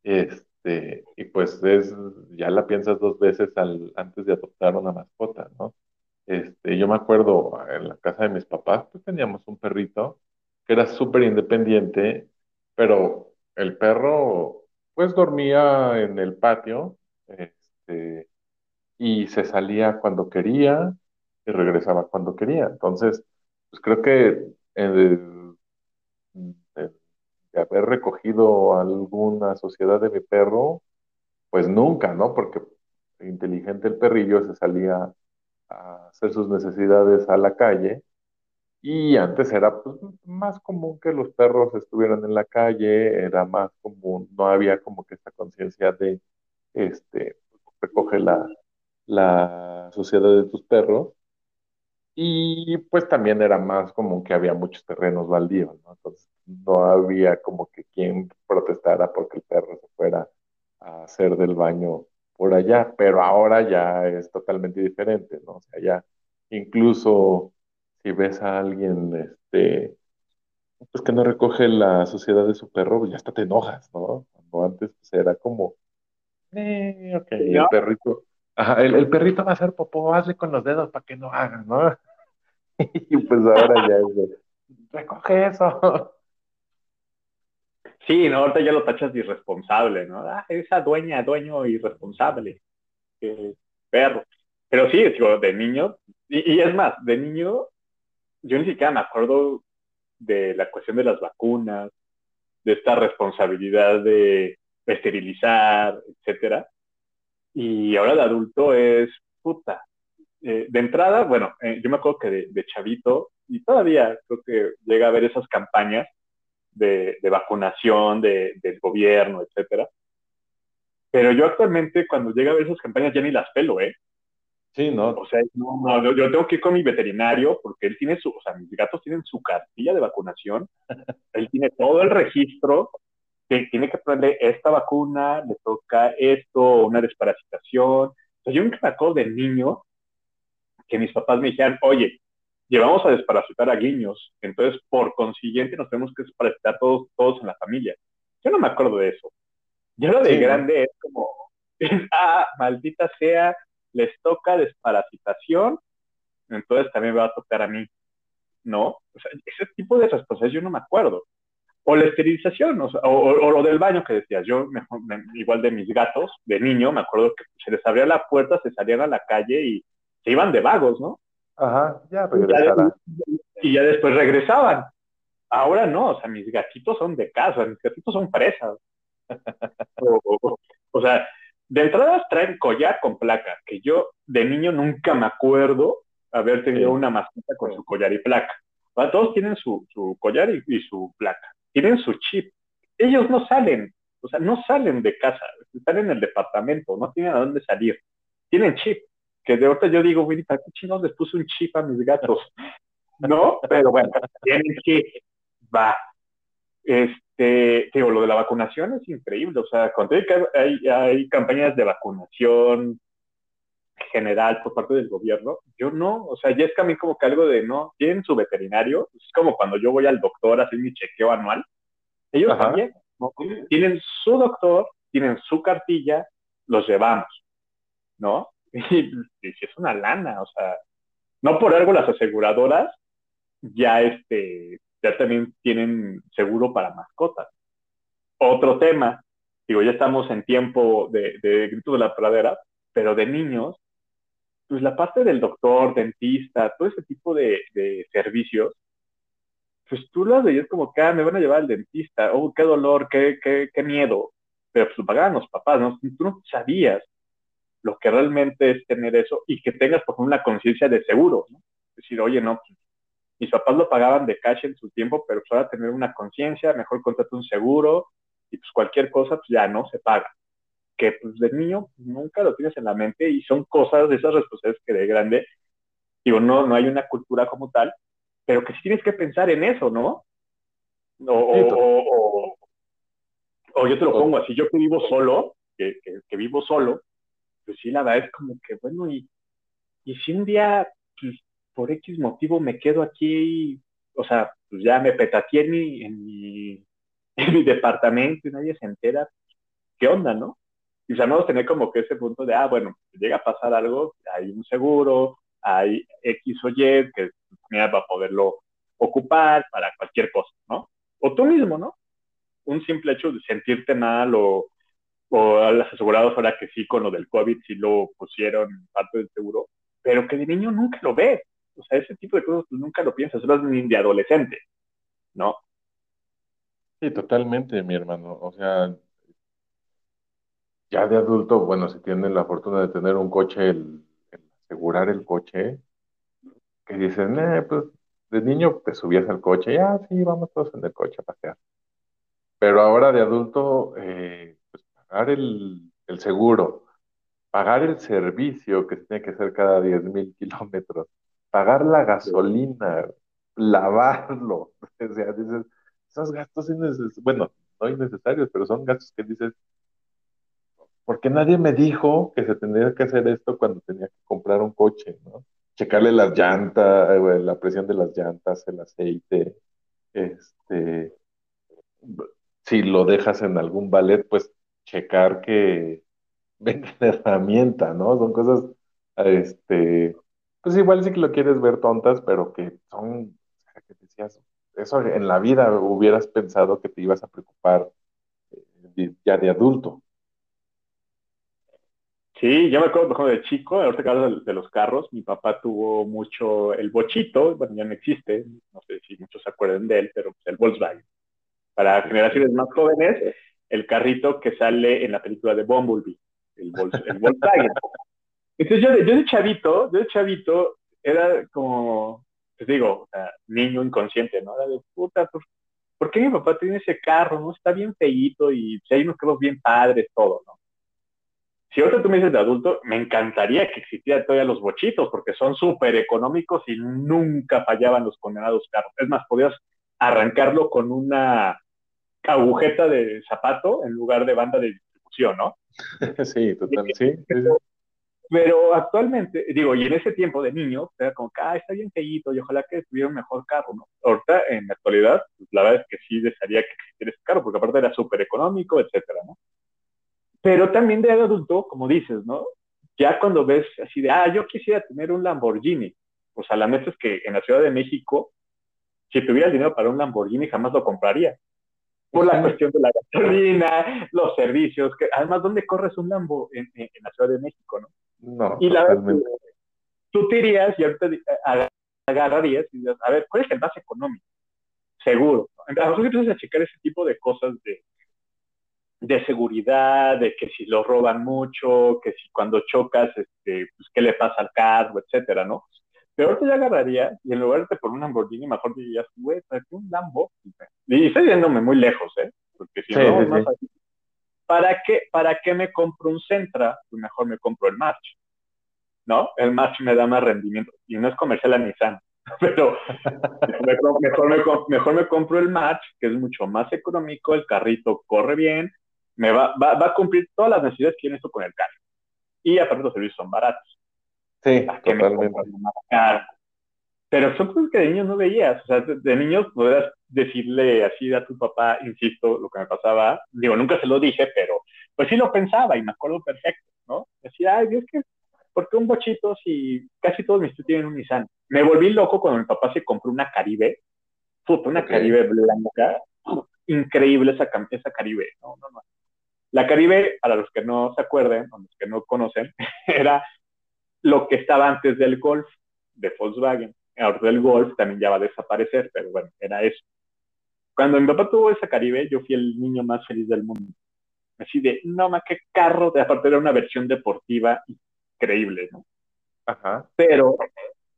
este, y pues es, ya la piensas dos veces antes de adoptar una mascota, ¿no? Este, yo me acuerdo en la casa de mis papás, pues teníamos un perrito que era súper independiente, pero el perro pues dormía en el patio, este, y se salía cuando quería y regresaba cuando quería. Entonces, pues creo que de haber recogido alguna sociedad de mi perro, pues nunca, ¿no? Porque inteligente el perrillo se salía a hacer sus necesidades a la calle y antes era pues, más común que los perros estuvieran en la calle, era más común, no había como que esta conciencia de, este, recoge la, la sociedad de tus perros. Y pues también era más común que había muchos terrenos baldíos, ¿no? Entonces no había como que quien protestara porque el perro se fuera a hacer del baño por allá, pero ahora ya es totalmente diferente, ¿no? O sea, ya incluso si ves a alguien, este, pues que no recoge la suciedad de su perro, pues ya hasta te enojas, ¿no? Cuando antes pues, era como, eh, ok, el perrito, ajá, el, perrito va a hacer popó, hazle con los dedos para que no haga, ¿no? y pues ahora ya es de, recoge eso. Sí, no, ahorita ya lo tachas de irresponsable, ¿no? Ah, esa dueña, dueño irresponsable, perro. Pero sí, digo, de niño, y, es más, de niño yo ni siquiera me acuerdo de la cuestión de las vacunas, de esta responsabilidad de esterilizar, etcétera. Y ahora de adulto es puta. Eh, de entrada, bueno, eh, yo me acuerdo que de, chavito, y todavía creo que llega a ver esas campañas de, vacunación del gobierno, etcétera. Pero yo actualmente, cuando llega a ver esas campañas, ya ni las pelo, ¿eh? Sí, ¿no? O sea, no, yo tengo que ir con mi veterinario porque él tiene su, o sea, mis gatos tienen su cartilla de vacunación, él tiene todo el registro, que tiene que ponerle esta vacuna, le toca esto, una desparasitación. O sea, yo nunca me acuerdo de niño que mis papás me dijeran, oye, llevamos a desparasitar a guiños, entonces por consiguiente nos tenemos que desparasitar todos, todos en la familia. Yo no me acuerdo de eso. Ya lo de grande es como, ah, maldita sea, les toca desparasitación, entonces también me va a tocar a mí, ¿no? O sea, ese tipo de responsabilidades yo no me acuerdo. O la esterilización, o, o, lo del baño que decías, yo igual de mis gatos, de niño, me acuerdo que se les abría la puerta, se salían a la calle y se iban de vagos, ¿no? Ajá, ya regresaban. Y, ya después regresaban. Ahora no, o sea, mis gatitos son de casa, mis gatitos son presas. o sea, de entrada traen collar con placa, que yo de niño nunca me acuerdo haber tenido una mascota con su collar y placa. Todos tienen su, collar y, su placa, tienen su chip. Ellos no salen, o sea, no salen de casa, están en el departamento, no tienen a dónde salir. Tienen chip. Que de ahorita yo digo, güey, ¿para qué chingados les puse un chip a mis gatos? ¿No? Pero bueno, tienen que, va. Este, digo, lo de la vacunación es increíble. O sea, cuando hay, hay campañas de vacunación general por parte del gobierno, yo no, o sea, ya es que a mí como que algo de, no, tienen su veterinario, es como cuando yo voy al doctor a hacer mi chequeo anual, ellos también, tienen su doctor, tienen su cartilla, los llevamos, ¿no? Y, si es una lana, o sea, no por algo las aseguradoras ya este, ya también tienen seguro para mascotas. Otro tema, digo, ya estamos en tiempo de, de grito de la pradera, pero de niños, pues la parte del doctor, dentista, todo ese tipo de, de servicios, pues tú las veías como que, ah, me van a llevar al dentista, oh, qué dolor, qué, qué, qué miedo, pero pues lo pagaban los papás, ¿no? Tú no sabías lo que realmente es tener eso y que tengas, por ejemplo, una conciencia de seguro, ¿no? Es decir, oye, no, pues, mis papás lo pagaban de cash en su tiempo, pero pues ahora tener una conciencia, mejor contratar un seguro y pues cualquier cosa, pues ya no se paga que pues de niño nunca lo tienes en la mente y son cosas de esas responsabilidades que de grande, digo, no, no hay una cultura como tal, pero que sí tienes que pensar en eso, ¿no? O, o, yo te lo pongo así, yo que vivo solo, que, que, vivo solo, pues sí, la verdad es como que, bueno, y, y si un día, pues, por X motivo me quedo aquí, o sea, pues ya me petateé en mi, en mi, en mi departamento y nadie se entera, ¿qué onda, no? Y sabemos tener como que ese punto de, ah, bueno, llega a pasar algo, hay un seguro, hay X o Y que va a poderlo ocupar para cualquier cosa, ¿no? O tú mismo, ¿no? Un simple hecho de sentirte mal o, o a las asegurados ahora que sí con lo del COVID sí lo pusieron parte del seguro, pero que de niño nunca lo ves. O sea, ese tipo de cosas tú nunca lo piensas, solo ni de adolescente, ¿no? Sí, totalmente, mi hermano. O sea, ya de adulto, bueno, si tienen la fortuna de tener un coche, el, asegurar el coche, que dicen, eh, pues de niño te subías al coche, ya, sí, vamos todos en el coche a pasear. Pero ahora de adulto, eh, pues pagar el, el, seguro, pagar el servicio que tiene que ser cada 10 mil kilómetros, pagar la gasolina, lavarlo, o sea, dices, esos gastos innecesarios, bueno, no innecesarios, pero son gastos que dices, porque nadie me dijo que se tendría que hacer esto cuando tenía que comprar un coche, ¿no? Checarle las llantas, eh, la presión de las llantas, el aceite, este, si lo dejas en algún ballet, pues checar que venga la herramienta, ¿no? Son cosas, este, pues igual sí que lo quieres ver tontas, pero que son, que decías, eso en la vida hubieras pensado que te ibas a preocupar eh, ya de adulto. Sí, yo me acuerdo, por ejemplo, de chico, ahorita que hablas de, los carros, mi papá tuvo mucho el bochito, bueno, ya no existe, no sé si muchos se acuerdan de él, pero pues, el Volkswagen. Para generaciones más jóvenes, el carrito que sale en la película de Bumblebee, el, Volkswagen. Entonces yo, yo de chavito, yo de chavito, era como, te digo, niño inconsciente, ¿no? Era de puta, ¿por, ¿por qué mi papá tiene ese carro? ¿No? Está bien feíto y si hay unos carros bien padres, todo, ¿no? Si ahorita tú me dices de adulto, me encantaría que existieran todavía los bochitos, porque son súper económicos y nunca fallaban los condenados carros. Es más, podías arrancarlo con una agujeta de zapato en lugar de banda de distribución, ¿no? Sí, totalmente, sí. Pero, actualmente, digo, y en ese tiempo de niño, era como que, ah, está bien feíto y ojalá que tuviera un mejor carro, ¿no? Ahorita, en la actualidad, pues, la verdad es que sí desearía que existiera ese carro, porque aparte era súper económico, etcétera, ¿no? Pero también de adulto, como dices, ¿no? Ya cuando ves así de, ah, yo quisiera tener un Lamborghini. Pues a la neta es que en la Ciudad de México, si tuviera el dinero para un Lamborghini, jamás lo compraría. Por la cuestión de la gasolina, los servicios, que además, ¿dónde corres un Lambo en, la Ciudad de México, no? No, y la verdad, tú te irías y ahorita agarrarías y dirías, a ver, ¿cuál es el más económico? Seguro. A lo mejor empiezas a checar ese tipo de cosas de, de seguridad, de que si lo roban mucho, que si cuando chocas, este, pues qué le pasa al carro, etcétera, ¿no? Pero ahorita ya agarraría y en lugar de por un Lamborghini, mejor dirías, güey, ¿para qué un Lambo? Y estoy yéndome muy lejos, ¿eh? Porque si no, ¿para, qué, ¿para qué me compro un Centra? Pues mejor me compro el March. ¿no? El match me da más rendimiento. Y no es comercial a Nissan, pero mejor, mejor, mejor, me, compro el match, que es mucho más económico, el carrito corre bien, me va, va, va a cumplir todas las necesidades que tiene esto con el carro. Y aparte los servicios son baratos. Sí, totalmente. Pero son cosas que de niños no veías. O sea, de, niños podrías decirle así a tu papá, insisto, lo que me pasaba. Digo, nunca se lo dije, pero pues sí lo pensaba y me acuerdo perfecto, ¿no? Decía, ay, es que, ¿por qué un bochito si casi todos mis tíos tienen un Nissan? Me volví loco cuando mi papá se compró una Caribe. Puta, una Caribe blanca. Increíble esa, esa Caribe. No, no, no. La Caribe, para los que no se acuerden, o los que no conocen, era lo que estaba antes del Golf de Volkswagen. Ahora el Golf también ya va a desaparecer, pero bueno, era eso. Cuando mi papá tuvo esa Caribe, yo fui el niño más feliz del mundo. Así de, no, ma, qué carro. De, aparte era una versión deportiva increíble, ¿no? Ajá. Pero,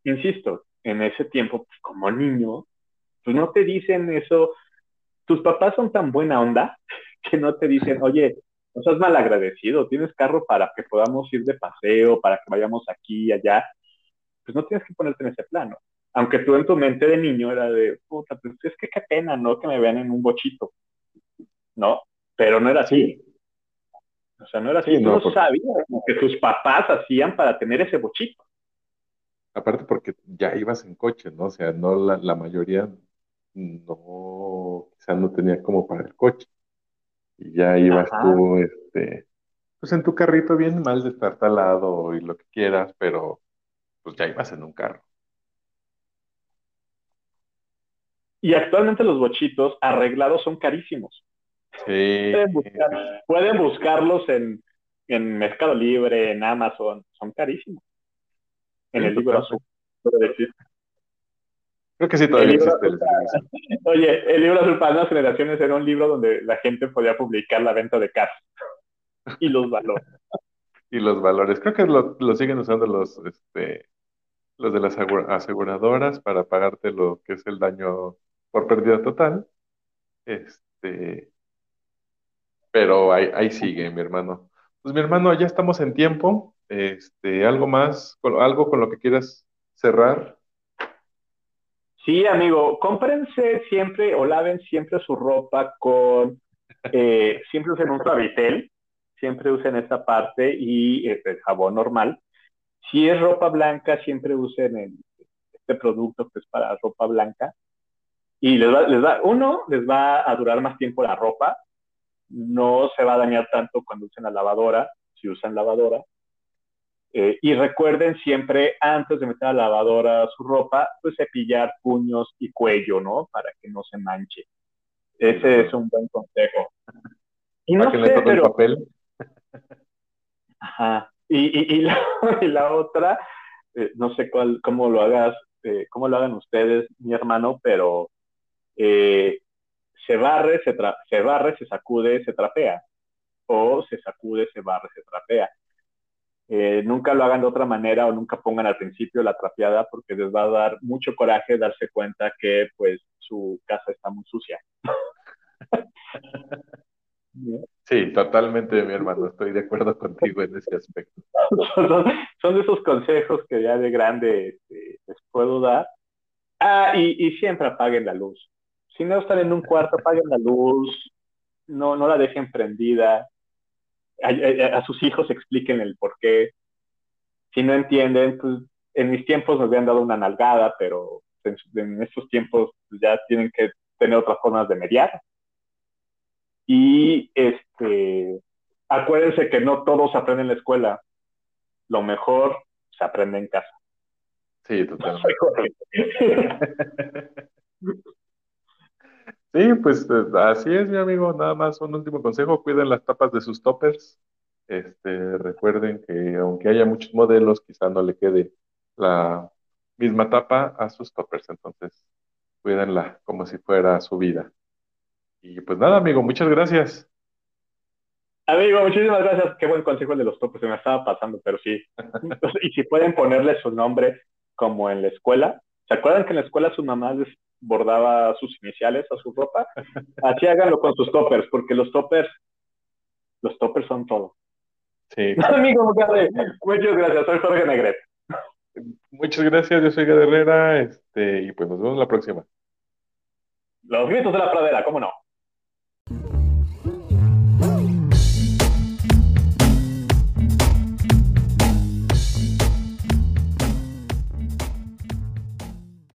insisto, en ese tiempo, pues, como niño, pues no te dicen eso. Tus papás son tan buena onda que no te dicen, oye, no seas mal agradecido, tienes carro para que podamos ir de paseo, para que vayamos aquí y allá. Pues no tienes que ponerte en ese plano. Aunque tú en tu mente de niño era de, puta, pues es que qué pena, ¿no? Que me vean en un bochito. ¿No? Pero no era así. O sea, no era así. no, sabías que tus papás hacían para tener ese bochito. Aparte porque ya ibas en coche, ¿no? O sea, no la, la mayoría no, quizá no tenía como para el coche. Y ya ibas tú, este, pues en tu carrito bien mal destartalado y lo que quieras, pero pues ya ibas en un carro. Y actualmente los bochitos arreglados son carísimos. Sí. Pueden, buscarlos en, en, Mercado Libre, en Amazon, son carísimos. En el libro azul, decir. Creo que sí todavía existe. Oye, el libro azul para las generaciones era un libro donde la gente podía publicar la venta de casa y los valores. y los valores. Creo que lo, siguen usando los, este, los de las aseguradoras para pagarte lo que es el daño por pérdida total. Este, pero ahí, ahí sigue, mi hermano. Pues mi hermano, ya estamos en tiempo. Este, algo más, algo con lo que quieras cerrar. Sí, amigo, cómprense siempre o laven siempre su ropa con, eh, siempre usen un suavitel, siempre usen esta parte y eh, el jabón normal. Si es ropa blanca, siempre usen este producto que es para ropa blanca. Y les va, les va, uno, les va a durar más tiempo la ropa, no se va a dañar tanto cuando usen la lavadora, si usan lavadora. Eh, y recuerden siempre, antes de meter a la lavadora su ropa, pues cepillar puños y cuello, ¿no? Para que no se manche. Ese es un buen consejo. Y no sé, pero... el papel. Ajá. Y, y, y, la, y la, otra, eh, no sé cuál, cómo lo hagas, eh, cómo lo hagan ustedes, mi hermano, pero se barre, se, se barre, se sacude, se trapea. O se sacude, se barre, se trapea eh, nunca lo hagan de otra manera o nunca pongan al principio la trapeada porque les va a dar mucho coraje darse cuenta que pues su casa está muy sucia. Sí, totalmente, mi hermano, estoy de acuerdo contigo en ese aspecto. son, de esos consejos que ya de grande este, les puedo dar. Ah, y, y, siempre apaguen la luz. Si no están en un cuarto, apaguen la luz, no, no la dejen prendida, a, sus hijos expliquen el por qué. Si no entienden, pues en mis tiempos nos habían dado una nalgada, pero en, estos tiempos pues, ya tienen que tener otras formas de mediar. Y este, acuérdense que no todos aprenden en la escuela. Lo mejor se aprende en casa. Sí, totalmente. Sí, pues eh, así es, mi amigo. Nada más un último consejo, cuiden las tapas de sus toppers. Este, recuerden que aunque haya muchos modelos, quizá no le quede la misma tapa a sus toppers. Entonces, cuídenla como si fuera su vida. Y pues nada, amigo, muchas gracias. Amigo, muchísimas gracias. Qué buen consejo el de los toppers, se me estaba pasando, pero sí. y si pueden ponerle su nombre como en la escuela. ¿Se acuerdan que en la escuela su mamá les bordaba sus iniciales a su ropa. Así háganlo con sus toppers, porque los toppers, los toppers son todo. Sí. Amigo muchas gracias. Soy Jorge Negrete. Muchas gracias, yo soy Gade Herrera, este, y pues nos vemos la próxima. Los gritos de la pradera, ¿cómo no?